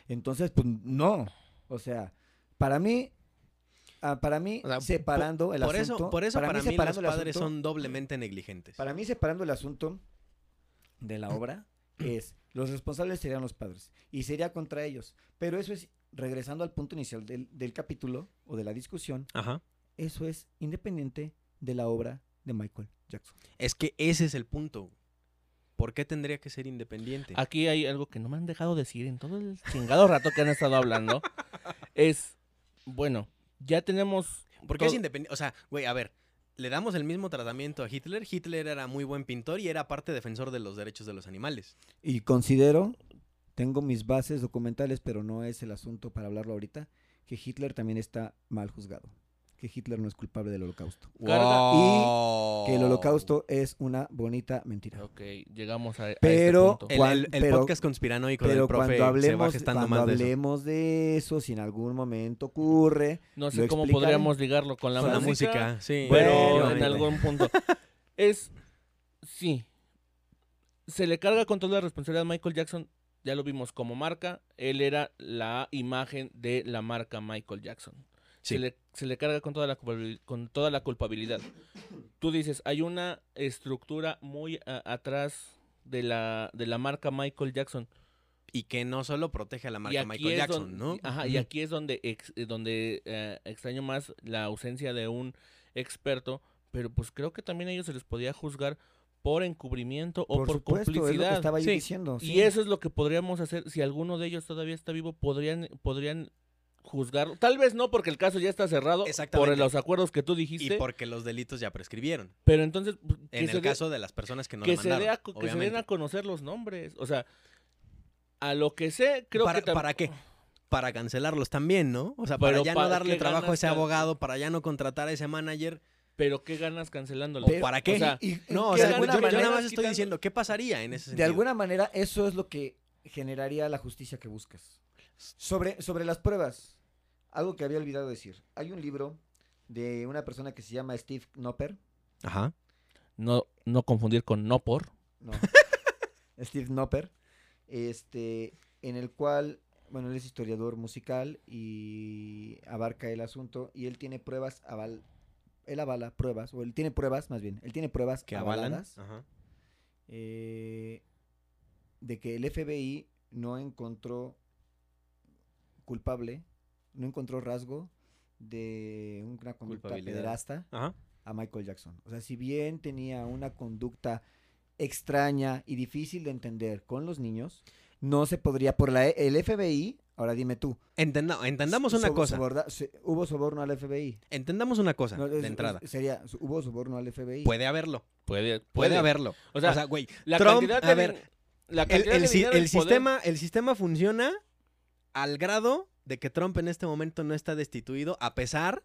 Entonces, pues no. O sea, para mí, ah, para mí, O sea, separando por, el por asunto. eso, por eso para, mí, los separando el padres asunto- son doblemente negligentes. Para mí, separando el asunto de la obra, es los responsables serían los padres y sería contra ellos. Pero eso es, regresando al punto inicial del, del capítulo o de la discusión, Ajá. Eso es independiente de la obra de Michael Jackson. Es que ese es el punto. ¿Por qué tendría que ser independiente? Aquí hay algo que no me han dejado decir en todo el chingado rato que han estado hablando. Es, bueno, ya tenemos... Porque es independiente. O sea, güey, a ver, le damos el mismo tratamiento a Hitler. Hitler era muy buen pintor y era parte defensor de los derechos de los animales. Y considero, tengo mis bases documentales, pero no es el asunto para hablarlo ahorita, que Hitler también está mal juzgado. Que Hitler no es culpable del holocausto. Wow. Que el holocausto es una bonita mentira. Ok, llegamos a, a Pero- este punto. El, Cuan- el- el pero- podcast conspiranoico Pero del profe cuando se va hablemos, gestando cuando más de eso. hablemos de eso, si en algún momento ocurre, No sé cómo explicaré. podríamos ligarlo con la Con la música, música, sí. pero Bueno, en algún punto. Es, sí, se le carga con toda la responsabilidad a Michael Jackson, ya lo vimos como marca, él era la imagen de la marca Michael Jackson. Sí. Se, le, se le carga con toda, la con toda la culpabilidad. Tú dices, hay una estructura muy atrás de la, de la marca Michael Jackson. Y que no solo protege a la marca Michael Jackson, ¿no? Ajá, y aquí es donde, ex- eh, donde eh, extraño más la ausencia de un experto, pero pues creo que también a ellos se les podía juzgar por encubrimiento o por, por, supuesto, es lo que complicidad. estaba yo Sí, diciendo. Y eso es lo que podríamos hacer, si alguno de ellos todavía está vivo, podrían, podrían juzgarlo. Tal vez no, porque el caso ya está cerrado por los acuerdos que tú Y dijiste, porque los delitos ya prescribieron. pero entonces pues, En se el caso de las personas que no que, se, dé demandaron, a, que se den a conocer los nombres. O sea, a lo que sé, creo ¿Para, que... tam- ¿Para qué? Para cancelarlos también, ¿no? O sea, para Pero ya ¿para no darle trabajo a ese abogado, para ya no contratar a ese manager. Pero ¿qué ganas cancelándolo? Pero- ¿para qué? O sea, Y- y No, o sea, de yo, nada más estoy quitando- diciendo, ¿qué pasaría en ese De sentido? alguna manera, eso es lo que generaría la justicia que buscas. Sobre, sobre las pruebas, algo que había olvidado decir. Hay un libro de una persona que se llama Steve Knopper. Ajá. no, no confundir con no por. No. Steve Knopper. Este, en el cual, bueno, él es historiador musical y abarca el asunto. Y él tiene pruebas, aval, él avala pruebas, o él tiene pruebas, más bien, él tiene pruebas Que avalan. avaladas. Ajá. eh, de que el FBI no encontró culpable, no encontró rasgo de una conducta pederasta Ajá. a Michael Jackson. O sea, si bien tenía una conducta extraña y difícil de entender con los niños, no se podría por la el FBI, ahora dime tú. Entenda- entendamos una so- cosa. soborda- se- hubo soborno al FBI. Entendamos una cosa No, de es- entrada. es- sería hubo soborno al FBI. Puede haberlo. Puede, Puede, haberlo. O sea, o sea, güey, La Trump, cantidad a de ver, la el, si- sistema, el sistema funciona al grado de que Trump en este momento no está destituido a pesar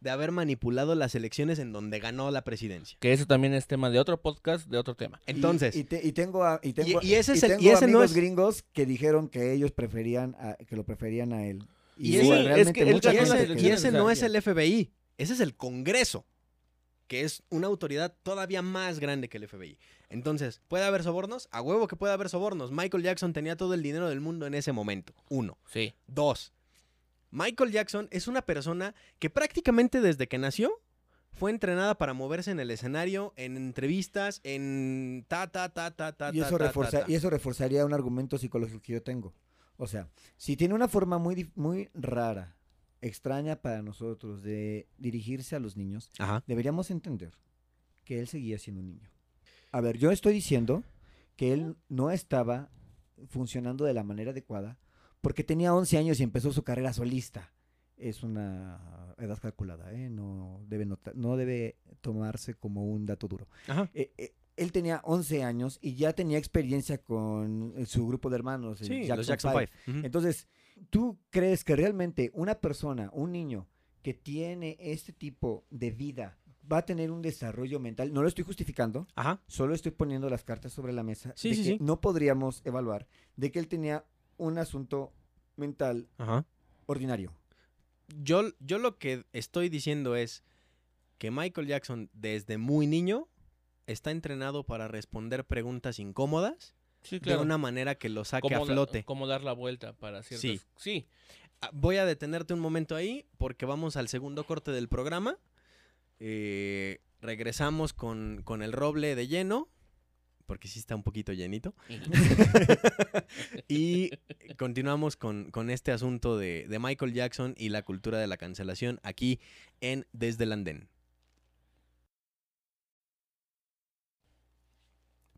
de haber manipulado las elecciones en donde ganó la presidencia. Que eso también es tema de otro podcast, de otro tema. Entonces, y, te- y tengo a- y tengo, y ese es el- tengo y ese no amigos es- gringos que dijeron que ellos preferían a- que lo preferían a él. Y ese- es que y no es el FBI, ese es el Congreso, que es una autoridad todavía más grande que el FBI. Entonces, ¿puede haber sobornos? A huevo que puede haber sobornos. Michael Jackson tenía todo el dinero del mundo en ese momento. Uno. Sí. Dos. Michael Jackson es una persona que prácticamente desde que nació fue entrenada para moverse en el escenario, en entrevistas, en ta, ta, ta, ta, ta, y, ta, eso ta, reforza- ta, ta. y eso reforzaría un argumento psicológico que yo tengo. O sea, si tiene una forma muy, muy rara, extraña para nosotros de dirigirse a los niños, Ajá. deberíamos entender que él seguía siendo un niño. A ver, yo estoy diciendo que él no estaba funcionando de la manera adecuada porque tenía 11 años y empezó su carrera solista. Es una edad calculada, ¿eh? no, debe no debe tomarse como un dato duro. Ajá. Eh, eh, él tenía 11 años y ya tenía experiencia con su grupo de hermanos, el Sí, Jackson los Jackson Five. Entonces, ¿tú crees que realmente una persona, un niño que tiene este tipo de vida va a tener un desarrollo mental? No lo estoy justificando, Ajá. solo estoy poniendo las cartas sobre la mesa Sí, de sí, que sí. no podríamos evaluar de que él tenía un asunto mental Ajá. ordinario. yo, yo lo que estoy diciendo es que Michael Jackson desde muy niño está entrenado para responder preguntas incómodas Sí, de una manera que lo saque a flote. cómo dar la vuelta para ciertas... Sí. Sí. Ah, Voy a detenerte un momento ahí porque vamos al segundo corte del programa. Eh, regresamos con, con el roble de lleno, porque sí está un poquito llenito. y continuamos con, con este asunto de, de Michael Jackson y la cultura de la cancelación aquí en Desde el Andén.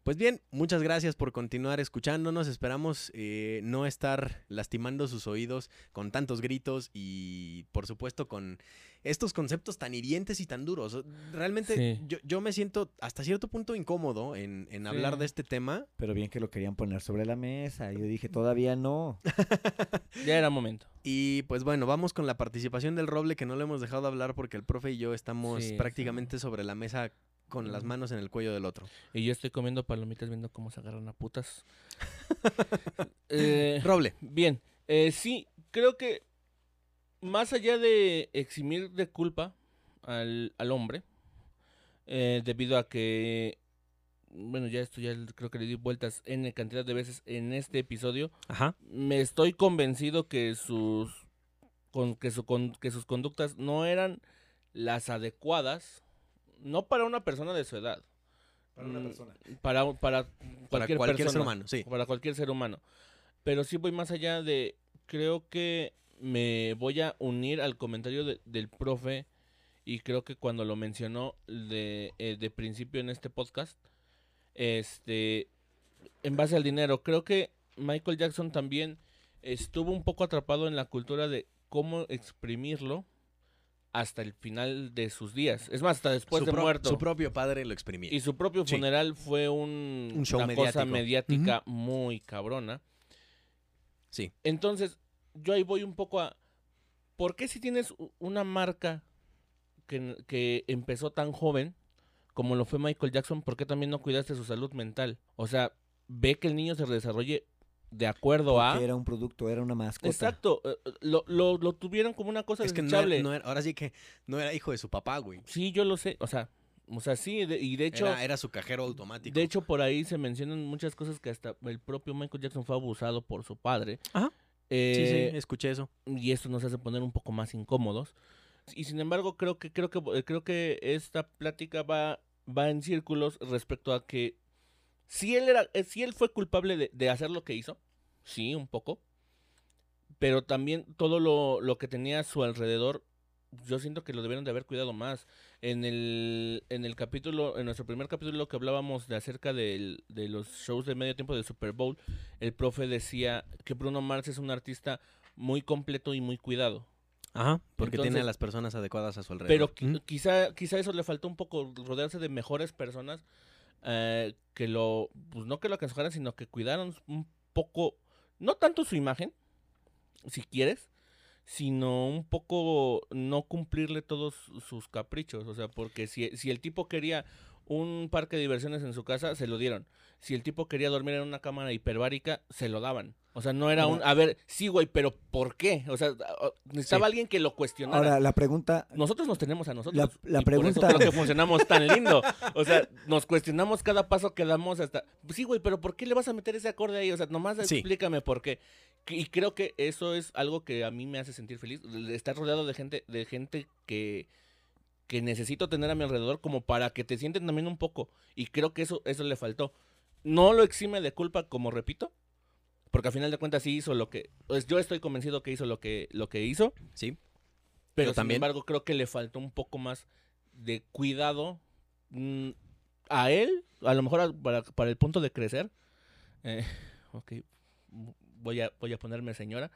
Pues bien, muchas gracias por continuar escuchándonos. Esperamos eh, no estar lastimando sus oídos con tantos gritos y, por supuesto, con estos conceptos tan hirientes y tan duros. Realmente Sí. yo, yo me siento hasta cierto punto incómodo en, en hablar de este tema. Pero bien que lo querían poner sobre la mesa. Yo dije, todavía no. Ya era momento. Y pues bueno, vamos con la participación del Roble, que no lo hemos dejado hablar porque el profe y yo estamos Sí, prácticamente sobre la mesa con las manos en el cuello del otro. Y yo estoy comiendo palomitas viendo cómo se agarran a putas. Eh, Roble. bien, eh, sí, creo que más allá de eximir de culpa al, al hombre, eh, debido a que, bueno, ya esto ya creo que le di vueltas en cantidad de veces en este episodio, Ajá. me estoy convencido que sus con, que, su, con- que sus conductas no eran las adecuadas, no para una persona de su edad. Mm, Para, para Para cualquier, cualquier, ser persona, humano, sí. Para cualquier ser humano. Pero sí voy más allá de. Creo que me voy a unir al comentario de- del profe. Y creo que cuando lo mencionó de, eh, de principio en este podcast. Este. En base al dinero. Creo que Michael Jackson también estuvo un poco atrapado en la cultura de cómo exprimirlo hasta el final de sus días. Es más, hasta después su, de muerto. su propio padre lo exprimía. Y su propio Sí. funeral fue un, Un show una cosa mediática muy cabrona. Sí. Entonces, yo ahí voy un poco a... ¿Por qué si tienes una marca que, que empezó tan joven como lo fue Michael Jackson, por qué también no cuidaste su salud mental? O sea, ve que el niño se desarrolle de acuerdo a... Que era un producto, era una mascota. Exacto, eh, eh, lo, lo, lo tuvieron como una cosa Es que no era, no era- ahora sí que no era hijo de su papá, güey. Sí, yo lo sé, o sea, o sea, sí, de- y de hecho... Era, era su cajero automático. De hecho, por ahí se mencionan muchas cosas que hasta el propio Michael Jackson fue abusado por su padre. Ajá. sí, Eh, sí, escuché eso. Y esto nos hace poner un poco más incómodos. Y sin embargo, creo que, creo que, creo que esta plática va, va en círculos respecto a que si él era, eh, si él fue culpable de, de hacer lo que hizo, sí, un poco. Pero también todo lo, lo que tenía a su alrededor, yo siento que lo debieron de haber cuidado más. En el, en el capítulo, en nuestro primer capítulo que hablábamos de acerca del- de los shows de medio tiempo del Super Bowl, el profe decía que Bruno Mars es un artista muy completo y muy cuidado. Ajá. Porque tiene a las personas adecuadas a su alrededor. Pero quizá, quizá eso le faltó un poco, rodearse de mejores personas eh, que lo, pues no que lo aconsejaran, sino que cuidaron un poco, no tanto su imagen, si quieres, sino un poco no cumplirle todos sus caprichos. O sea, porque si, si el tipo quería un parque de diversiones en su casa, se lo dieron. Si el tipo quería dormir en una cámara hiperbárica, se lo daban. O sea, no era un, a ver, sí, güey, pero ¿por qué? O sea, necesitaba Sí. alguien que lo cuestionara. Ahora, la pregunta, Nosotros nos tenemos a nosotros. La- la y por eso pregunta- creo que funcionamos tan lindo. O sea, nos cuestionamos cada paso que damos hasta. "Pues sí, güey, pero ¿por qué le vas a meter ese acorde ahí? O sea, nomás Sí. explícame por qué. Y creo que eso es algo que a mí me hace sentir feliz. Estar rodeado de gente, de gente que, que necesito tener a mi alrededor como para que te sienten también un poco. Y creo que eso, eso le faltó. No lo exime de culpa, como repito. Porque al final de cuentas sí hizo lo que. Pues yo estoy convencido que hizo lo que, lo que hizo. Sí. Pero Yo sin también. embargo, creo que le faltó un poco más de cuidado mm, a él, a lo mejor a- para, para el punto de crecer. Eh, ok, voy a, voy a ponerme señora.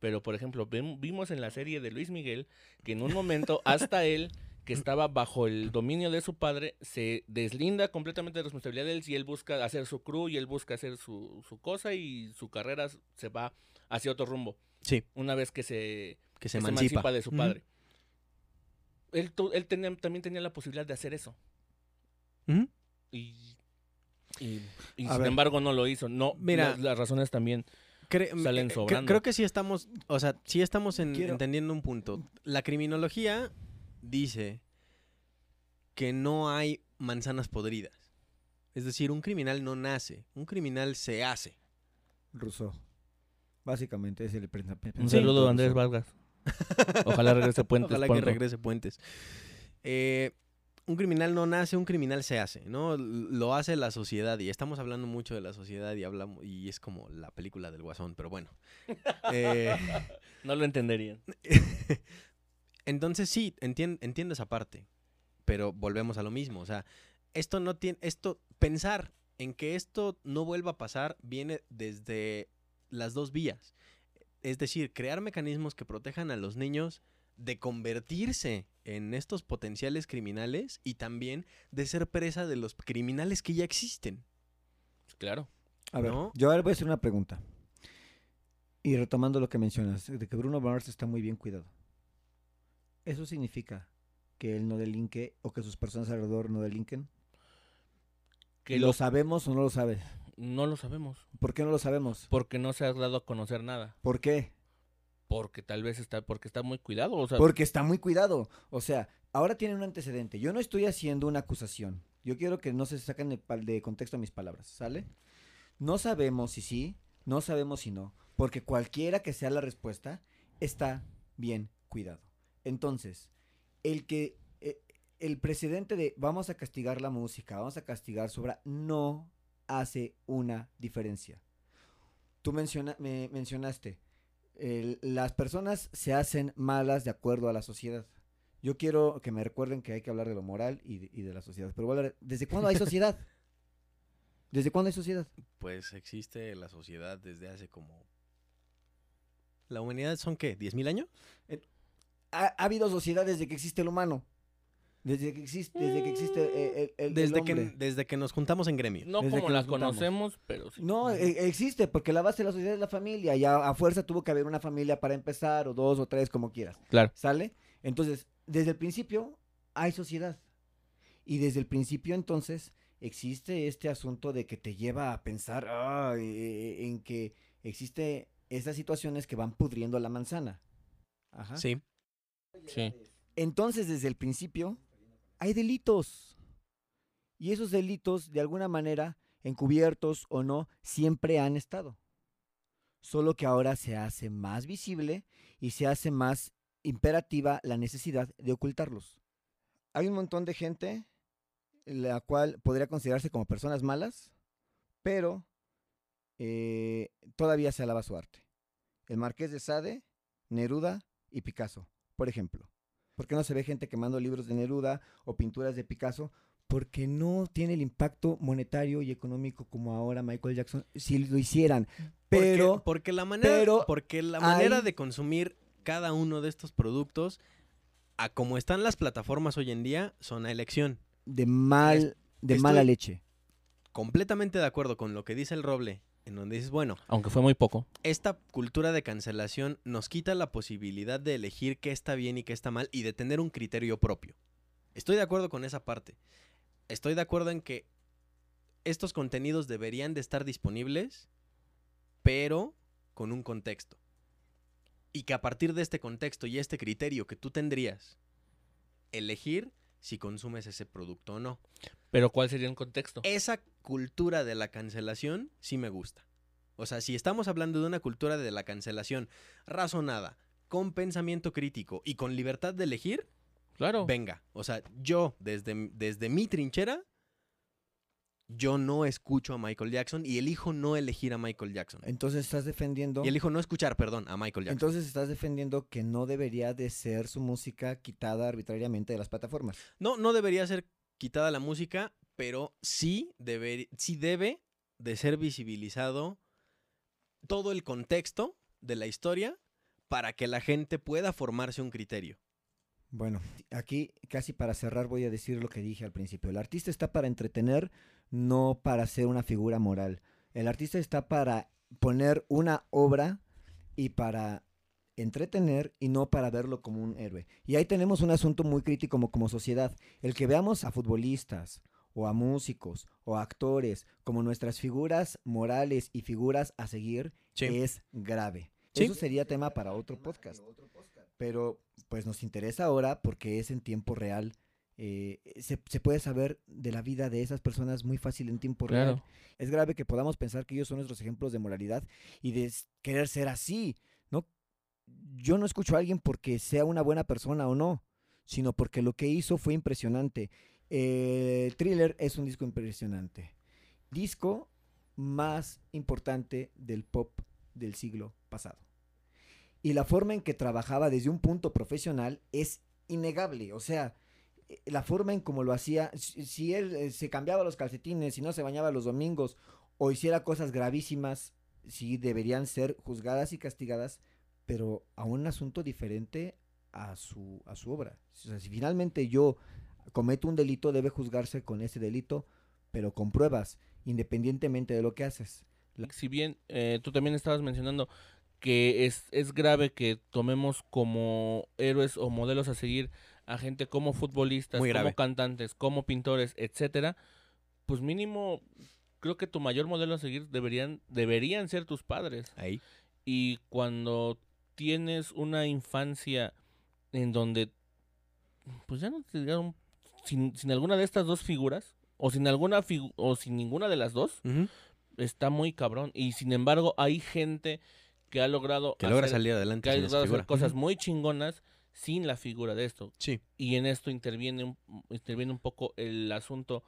Pero, por ejemplo, vimos en la serie de Luis Miguel que en un momento hasta él, que estaba bajo el dominio de su padre, se deslinda completamente de responsabilidad de él y él busca hacer su crew y él busca hacer su, su cosa y su carrera se va hacia otro rumbo. Sí, Una vez que se, que se que emancipa. de su padre. Él, él tenía- también tenía la posibilidad de hacer eso. Ujú. Y, y- sin ver. embargo no lo hizo. No, Mira. las, las razones también Cre- Salen eh, cre- sobrando. Creo que sí estamos, o sea, sí estamos en- entendiendo un punto. La criminología dice que no hay manzanas podridas. Es decir, un criminal no nace, un criminal se hace. Rousseau. Básicamente es el pensa- Un saludo a Andrés. Vargas. Ojalá regrese Puentes Ojalá que pronto. regrese Puentes. Eh, un criminal no nace, un criminal se hace, ¿no? Lo hace la sociedad y estamos hablando mucho de la sociedad y hablamos y es como la película del Guasón, pero bueno. Eh, No lo entenderían. Entonces sí, entien- entiendo esa parte, pero volvemos a lo mismo, o sea, esto no tiene, esto, pensar en que esto no vuelva a pasar viene desde las dos vías, es decir, crear mecanismos que protejan a los niños de convertirse en estos potenciales criminales y también de ser presa de los criminales que ya existen. Claro. A ver, ¿no? yo ahora voy a hacer una pregunta. Y retomando lo que mencionas, de que Bruno Mars está muy bien cuidado. ¿Eso significa que él no delinque o que sus personas alrededor no delinquen? Que ¿Lo lo- sabemos o no lo sabes? no lo sabemos. ¿Por qué no lo sabemos? Porque no se ha dado a conocer nada. ¿Por qué? Porque tal vez está, porque está muy cuidado. O sea, Porque está muy cuidado. O sea, ahora tiene un antecedente. Yo no estoy haciendo una acusación. Yo quiero que no se saquen de contexto mis palabras, ¿sale? No sabemos si sí, no sabemos si no, porque cualquiera que sea la respuesta está bien cuidado. Entonces, el que eh, el precedente de vamos a castigar la música, vamos a castigar su obra, no hace una diferencia. Tú menciona- me mencionaste, el- las personas se hacen malas de acuerdo a la sociedad. Yo quiero que me recuerden que hay que hablar de lo moral y de, y de la sociedad. Pero voy a hablar- ¿desde cuándo hay sociedad? ¿Desde cuándo hay sociedad? Pues existe la sociedad desde hace como... ¿La humanidad son qué? ¿10.000 años? Ha, ha habido sociedad desde que existe el humano. Desde que existe, desde que existe eh, el, el- el Desde que, hombre. desde que nos juntamos en gremio. no desde como que la conocemos, pero sí. No, e- existe, porque la base de la sociedad es la familia. Y a, a fuerza tuvo que haber una familia para empezar, o dos, o tres, como quieras. Claro. ¿Sale? Entonces, desde el principio hay sociedad. Y desde el principio, entonces, existe este asunto de que te lleva a pensar eh, en que existe esas situaciones que van pudriendo la manzana. Ajá. Sí. Sí. Entonces, desde el principio, hay delitos. Y esos delitos, de alguna manera, encubiertos o no, siempre han estado. Solo que ahora se hace más visible y se hace más imperativa la necesidad de ocultarlos. Hay un montón de gente la cual podría considerarse como personas malas, pero eh, todavía se alaba su arte. El Marqués de Sade, Neruda y Picasso, por ejemplo. ¿Por qué no se ve gente quemando libros de Neruda o pinturas de Picasso? Porque no tiene el impacto monetario y económico como ahora Michael Jackson si lo hicieran. Pero porque, la manera, pero porque la manera hay- de consumir cada uno de estos productos, a como están las plataformas hoy en día, son a elección. de mal, de mala leche. Completamente de acuerdo con lo que dice el Roble, en donde dices, bueno, Aunque fue muy poco. esta cultura de cancelación nos quita la posibilidad de elegir qué está bien y qué está mal y de tener un criterio propio. Estoy de acuerdo con esa parte. Estoy de acuerdo en que estos contenidos deberían de estar disponibles, pero con un contexto. Y que a partir de este contexto y este criterio que tú tendrías, elegir si consumes ese producto o no. Pero ¿cuál sería el contexto? Esa cultura de la cancelación sí me gusta. O sea, si estamos hablando de una cultura de la cancelación razonada, con pensamiento crítico y con libertad de elegir, Claro. venga. O sea, yo desde, desde mi trinchera, yo no escucho a Michael Jackson y elijo no elegir a Michael Jackson. Entonces estás defendiendo. Y elijo no escuchar, perdón, a Michael Jackson. Entonces estás defendiendo que no debería de ser su música quitada arbitrariamente de las plataformas. No, no debería ser quitada la música, pero sí, deber- sí debe de ser visibilizado todo el contexto de la historia para que la gente pueda formarse un criterio. Bueno, aquí casi para cerrar voy a decir lo que dije al principio. El artista está para entretener, no para ser una figura moral. El artista está para poner una obra y para entretener y no para verlo como un héroe. Y ahí tenemos un asunto muy crítico como, como sociedad. El que veamos a futbolistas o a músicos o a actores como nuestras figuras morales y figuras a seguir Sí. es grave. Sí. Eso sería tema para otro podcast. Pero pues nos interesa ahora porque es en tiempo real. Eh, se, se puede saber de la vida de esas personas muy fácil en tiempo real. Es grave que podamos pensar que ellos son nuestros ejemplos de moralidad y de querer ser así. No, yo no escucho a alguien porque sea una buena persona o no, sino porque lo que hizo fue impresionante. Eh, Thriller es un disco impresionante. Disco más importante del pop del siglo pasado. Y la forma en que trabajaba desde un punto profesional es innegable. O sea, la forma en cómo lo hacía, si, él eh, se cambiaba los calcetines, si no se bañaba los domingos o hiciera cosas gravísimas, sí deberían ser juzgadas y castigadas, pero a un asunto diferente a su, a su obra. Si finalmente yo cometo un delito, debe juzgarse con ese delito, pero con pruebas, independientemente de lo que haces. Si bien eh, tú también estabas mencionando que es, es grave que tomemos como héroes o modelos a seguir a gente como futbolistas, Muy como cantantes, como pintores, etcétera, pues mínimo creo que tu mayor modelo a seguir deberían deberían ser tus padres. Ahí. Y cuando tienes una infancia en donde, pues ya no te digan, sin, sin alguna de estas dos figuras, o sin alguna figu- o sin ninguna de las dos, está muy cabrón. Y sin embargo, hay gente que ha logrado, Que logra salir adelante que ha logrado hacer cosas muy chingonas sin la figura de esto. Sí. Y en esto interviene un, interviene un poco el asunto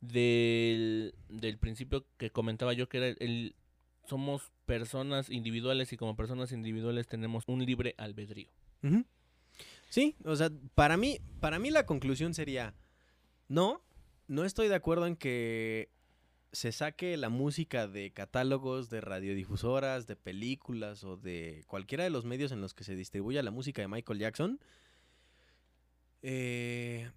del, del principio que comentaba yo, que era el, el- somos personas individuales y como personas individuales tenemos un libre albedrío. Sí, o sea, para mí, para mí la conclusión sería, no, no estoy de acuerdo en que se saque la música de catálogos, de radiodifusoras, de películas o de cualquiera de los medios en los que se distribuya la música de Michael Jackson. Eh,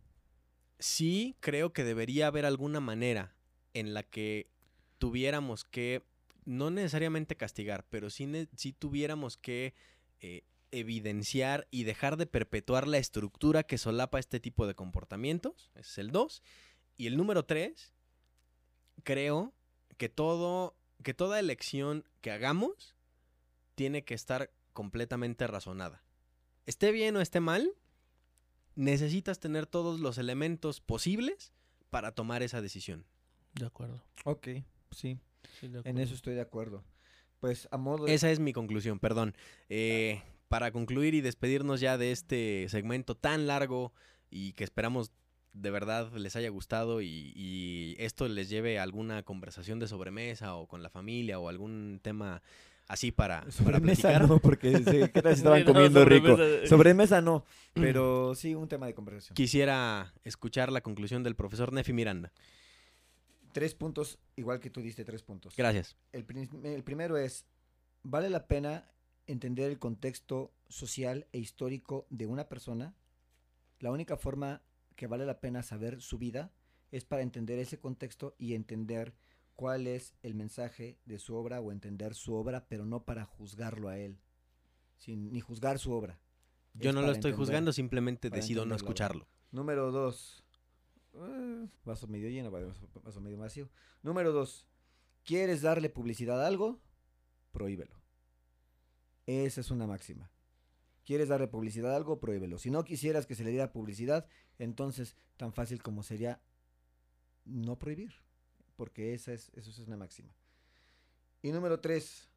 sí creo que debería haber alguna manera en la que tuviéramos que, no necesariamente castigar, pero sí, sí tuviéramos que eh, evidenciar y dejar de perpetuar la estructura que solapa este tipo de comportamientos. Ese es el 2. Y el número 3, creo que todo que toda elección que hagamos tiene que estar completamente razonada. Esté bien o esté mal, necesitas tener todos los elementos posibles para tomar esa decisión. De acuerdo. Ok, sí, Sí, de en eso estoy de acuerdo. Pues a modo de... Esa es mi conclusión, perdón. Eh, para concluir y despedirnos ya de este segmento tan largo y que esperamos de verdad les haya gustado y, y esto les lleve a alguna conversación de sobremesa o con la familia o algún tema así para, para Sobremesa platicar. no, porque sí, ¿qué tal si estaban no, comiendo rico? sobremesa- Sobremesa no, pero sí un tema de conversación. Quisiera escuchar la conclusión del profesor Nefi Miranda. Tres puntos, igual que tú diste tres puntos. Gracias. El, el primero es, ¿vale la pena entender el contexto social e histórico de una persona? La única forma que vale la pena saber su vida es para entender ese contexto y entender cuál es el mensaje de su obra o entender su obra, pero no para juzgarlo a él, sin, ni juzgar su obra. Yo Es no lo estoy entender. juzgando, simplemente decido no escucharlo. Número dos. eh, vaso medio lleno, vaso, vaso medio vacío. Número dos. ¿Quieres darle publicidad a algo? Prohíbelo. Esa es una máxima. ¿Quieres darle publicidad a algo? Prohíbelo. Si no quisieras que se le diera publicidad, entonces tan fácil como sería no prohibir. Porque esa es, eso es una máxima. Y número tres.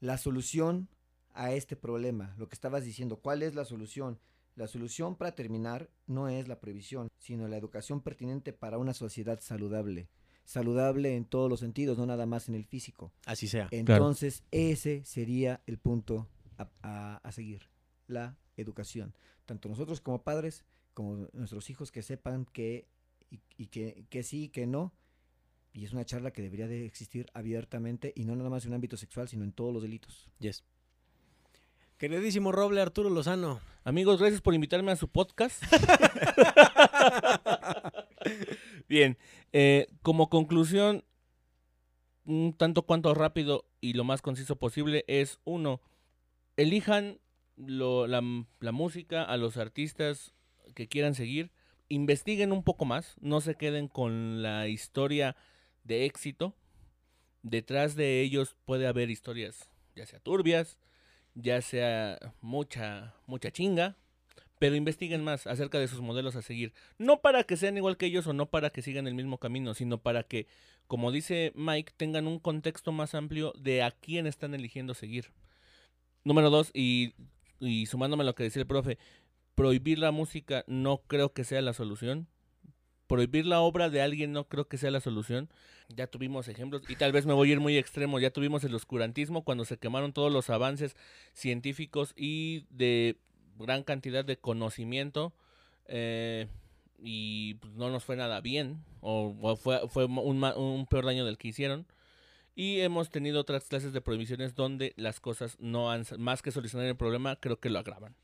La solución a este problema. Lo que estabas diciendo. ¿Cuál es la solución? La solución para terminar no es la prohibición, sino la educación pertinente para una sociedad saludable. Saludable en todos los sentidos, no nada más en el físico. Así sea. Entonces, ese sería el punto a, a- a seguir, la educación. Tanto nosotros como padres, como nuestros hijos que sepan que, y, que, que sí y que no. Y es una charla que debería de existir abiertamente y no nada más en un ámbito sexual, sino en todos los delitos. Yes. Queridísimo Roble Arturo Lozano. Amigos, gracias por invitarme a su podcast. Bien, eh, como conclusión, un tanto cuanto rápido y lo más conciso posible es uno, elijan lo- la, la música a los artistas que quieran seguir, investiguen un poco más, no se queden con la historia de éxito. Detrás de ellos puede haber historias, ya sea turbias, ya sea mucha, mucha chinga, pero investiguen más acerca de sus modelos a seguir. No para que sean igual que ellos o no para que sigan el mismo camino, sino para que, como dice Mike, tengan un contexto más amplio de a quién están eligiendo seguir. Número dos, y, y sumándome a lo que decía el profe, prohibir la música no creo que sea la solución. Prohibir la obra de alguien no creo que sea la solución. Ya tuvimos ejemplos, y tal vez me voy a ir muy extremo, ya tuvimos el oscurantismo cuando se quemaron todos los avances científicos y de gran cantidad de conocimiento eh, y pues, no nos fue nada bien o, fue, fue un, un, peor daño del que hicieron. Y hemos tenido otras clases de prohibiciones donde las cosas no han, más que solucionar el problema, creo que lo agravan.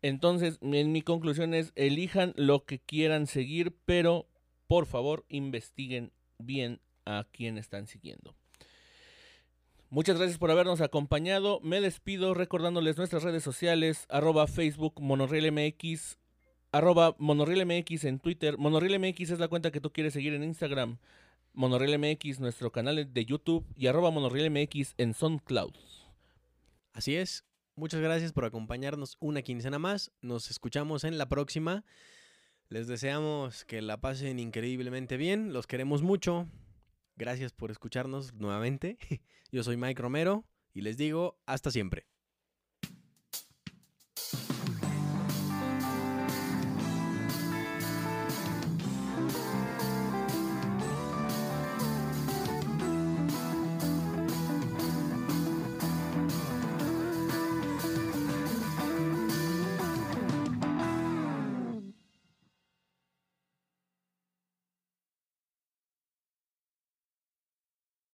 Entonces, en mi conclusión es, elijan lo que quieran seguir, pero por favor investiguen bien a quién están siguiendo. Muchas gracias por habernos acompañado. Me despido recordándoles nuestras redes sociales, arroba Facebook MonorrielMX, arroba MonorrielMX en Twitter. MonorrielMX es la cuenta que tú quieres seguir en Instagram. MonorrielMX, nuestro canal de YouTube y arroba MonorrielMX en SoundCloud. Así es. Muchas gracias por acompañarnos una quincena más. Nos escuchamos en la próxima. Les deseamos que la pasen increíblemente bien. Los queremos mucho. Gracias por escucharnos nuevamente. Yo soy Mike Romero y les digo hasta siempre.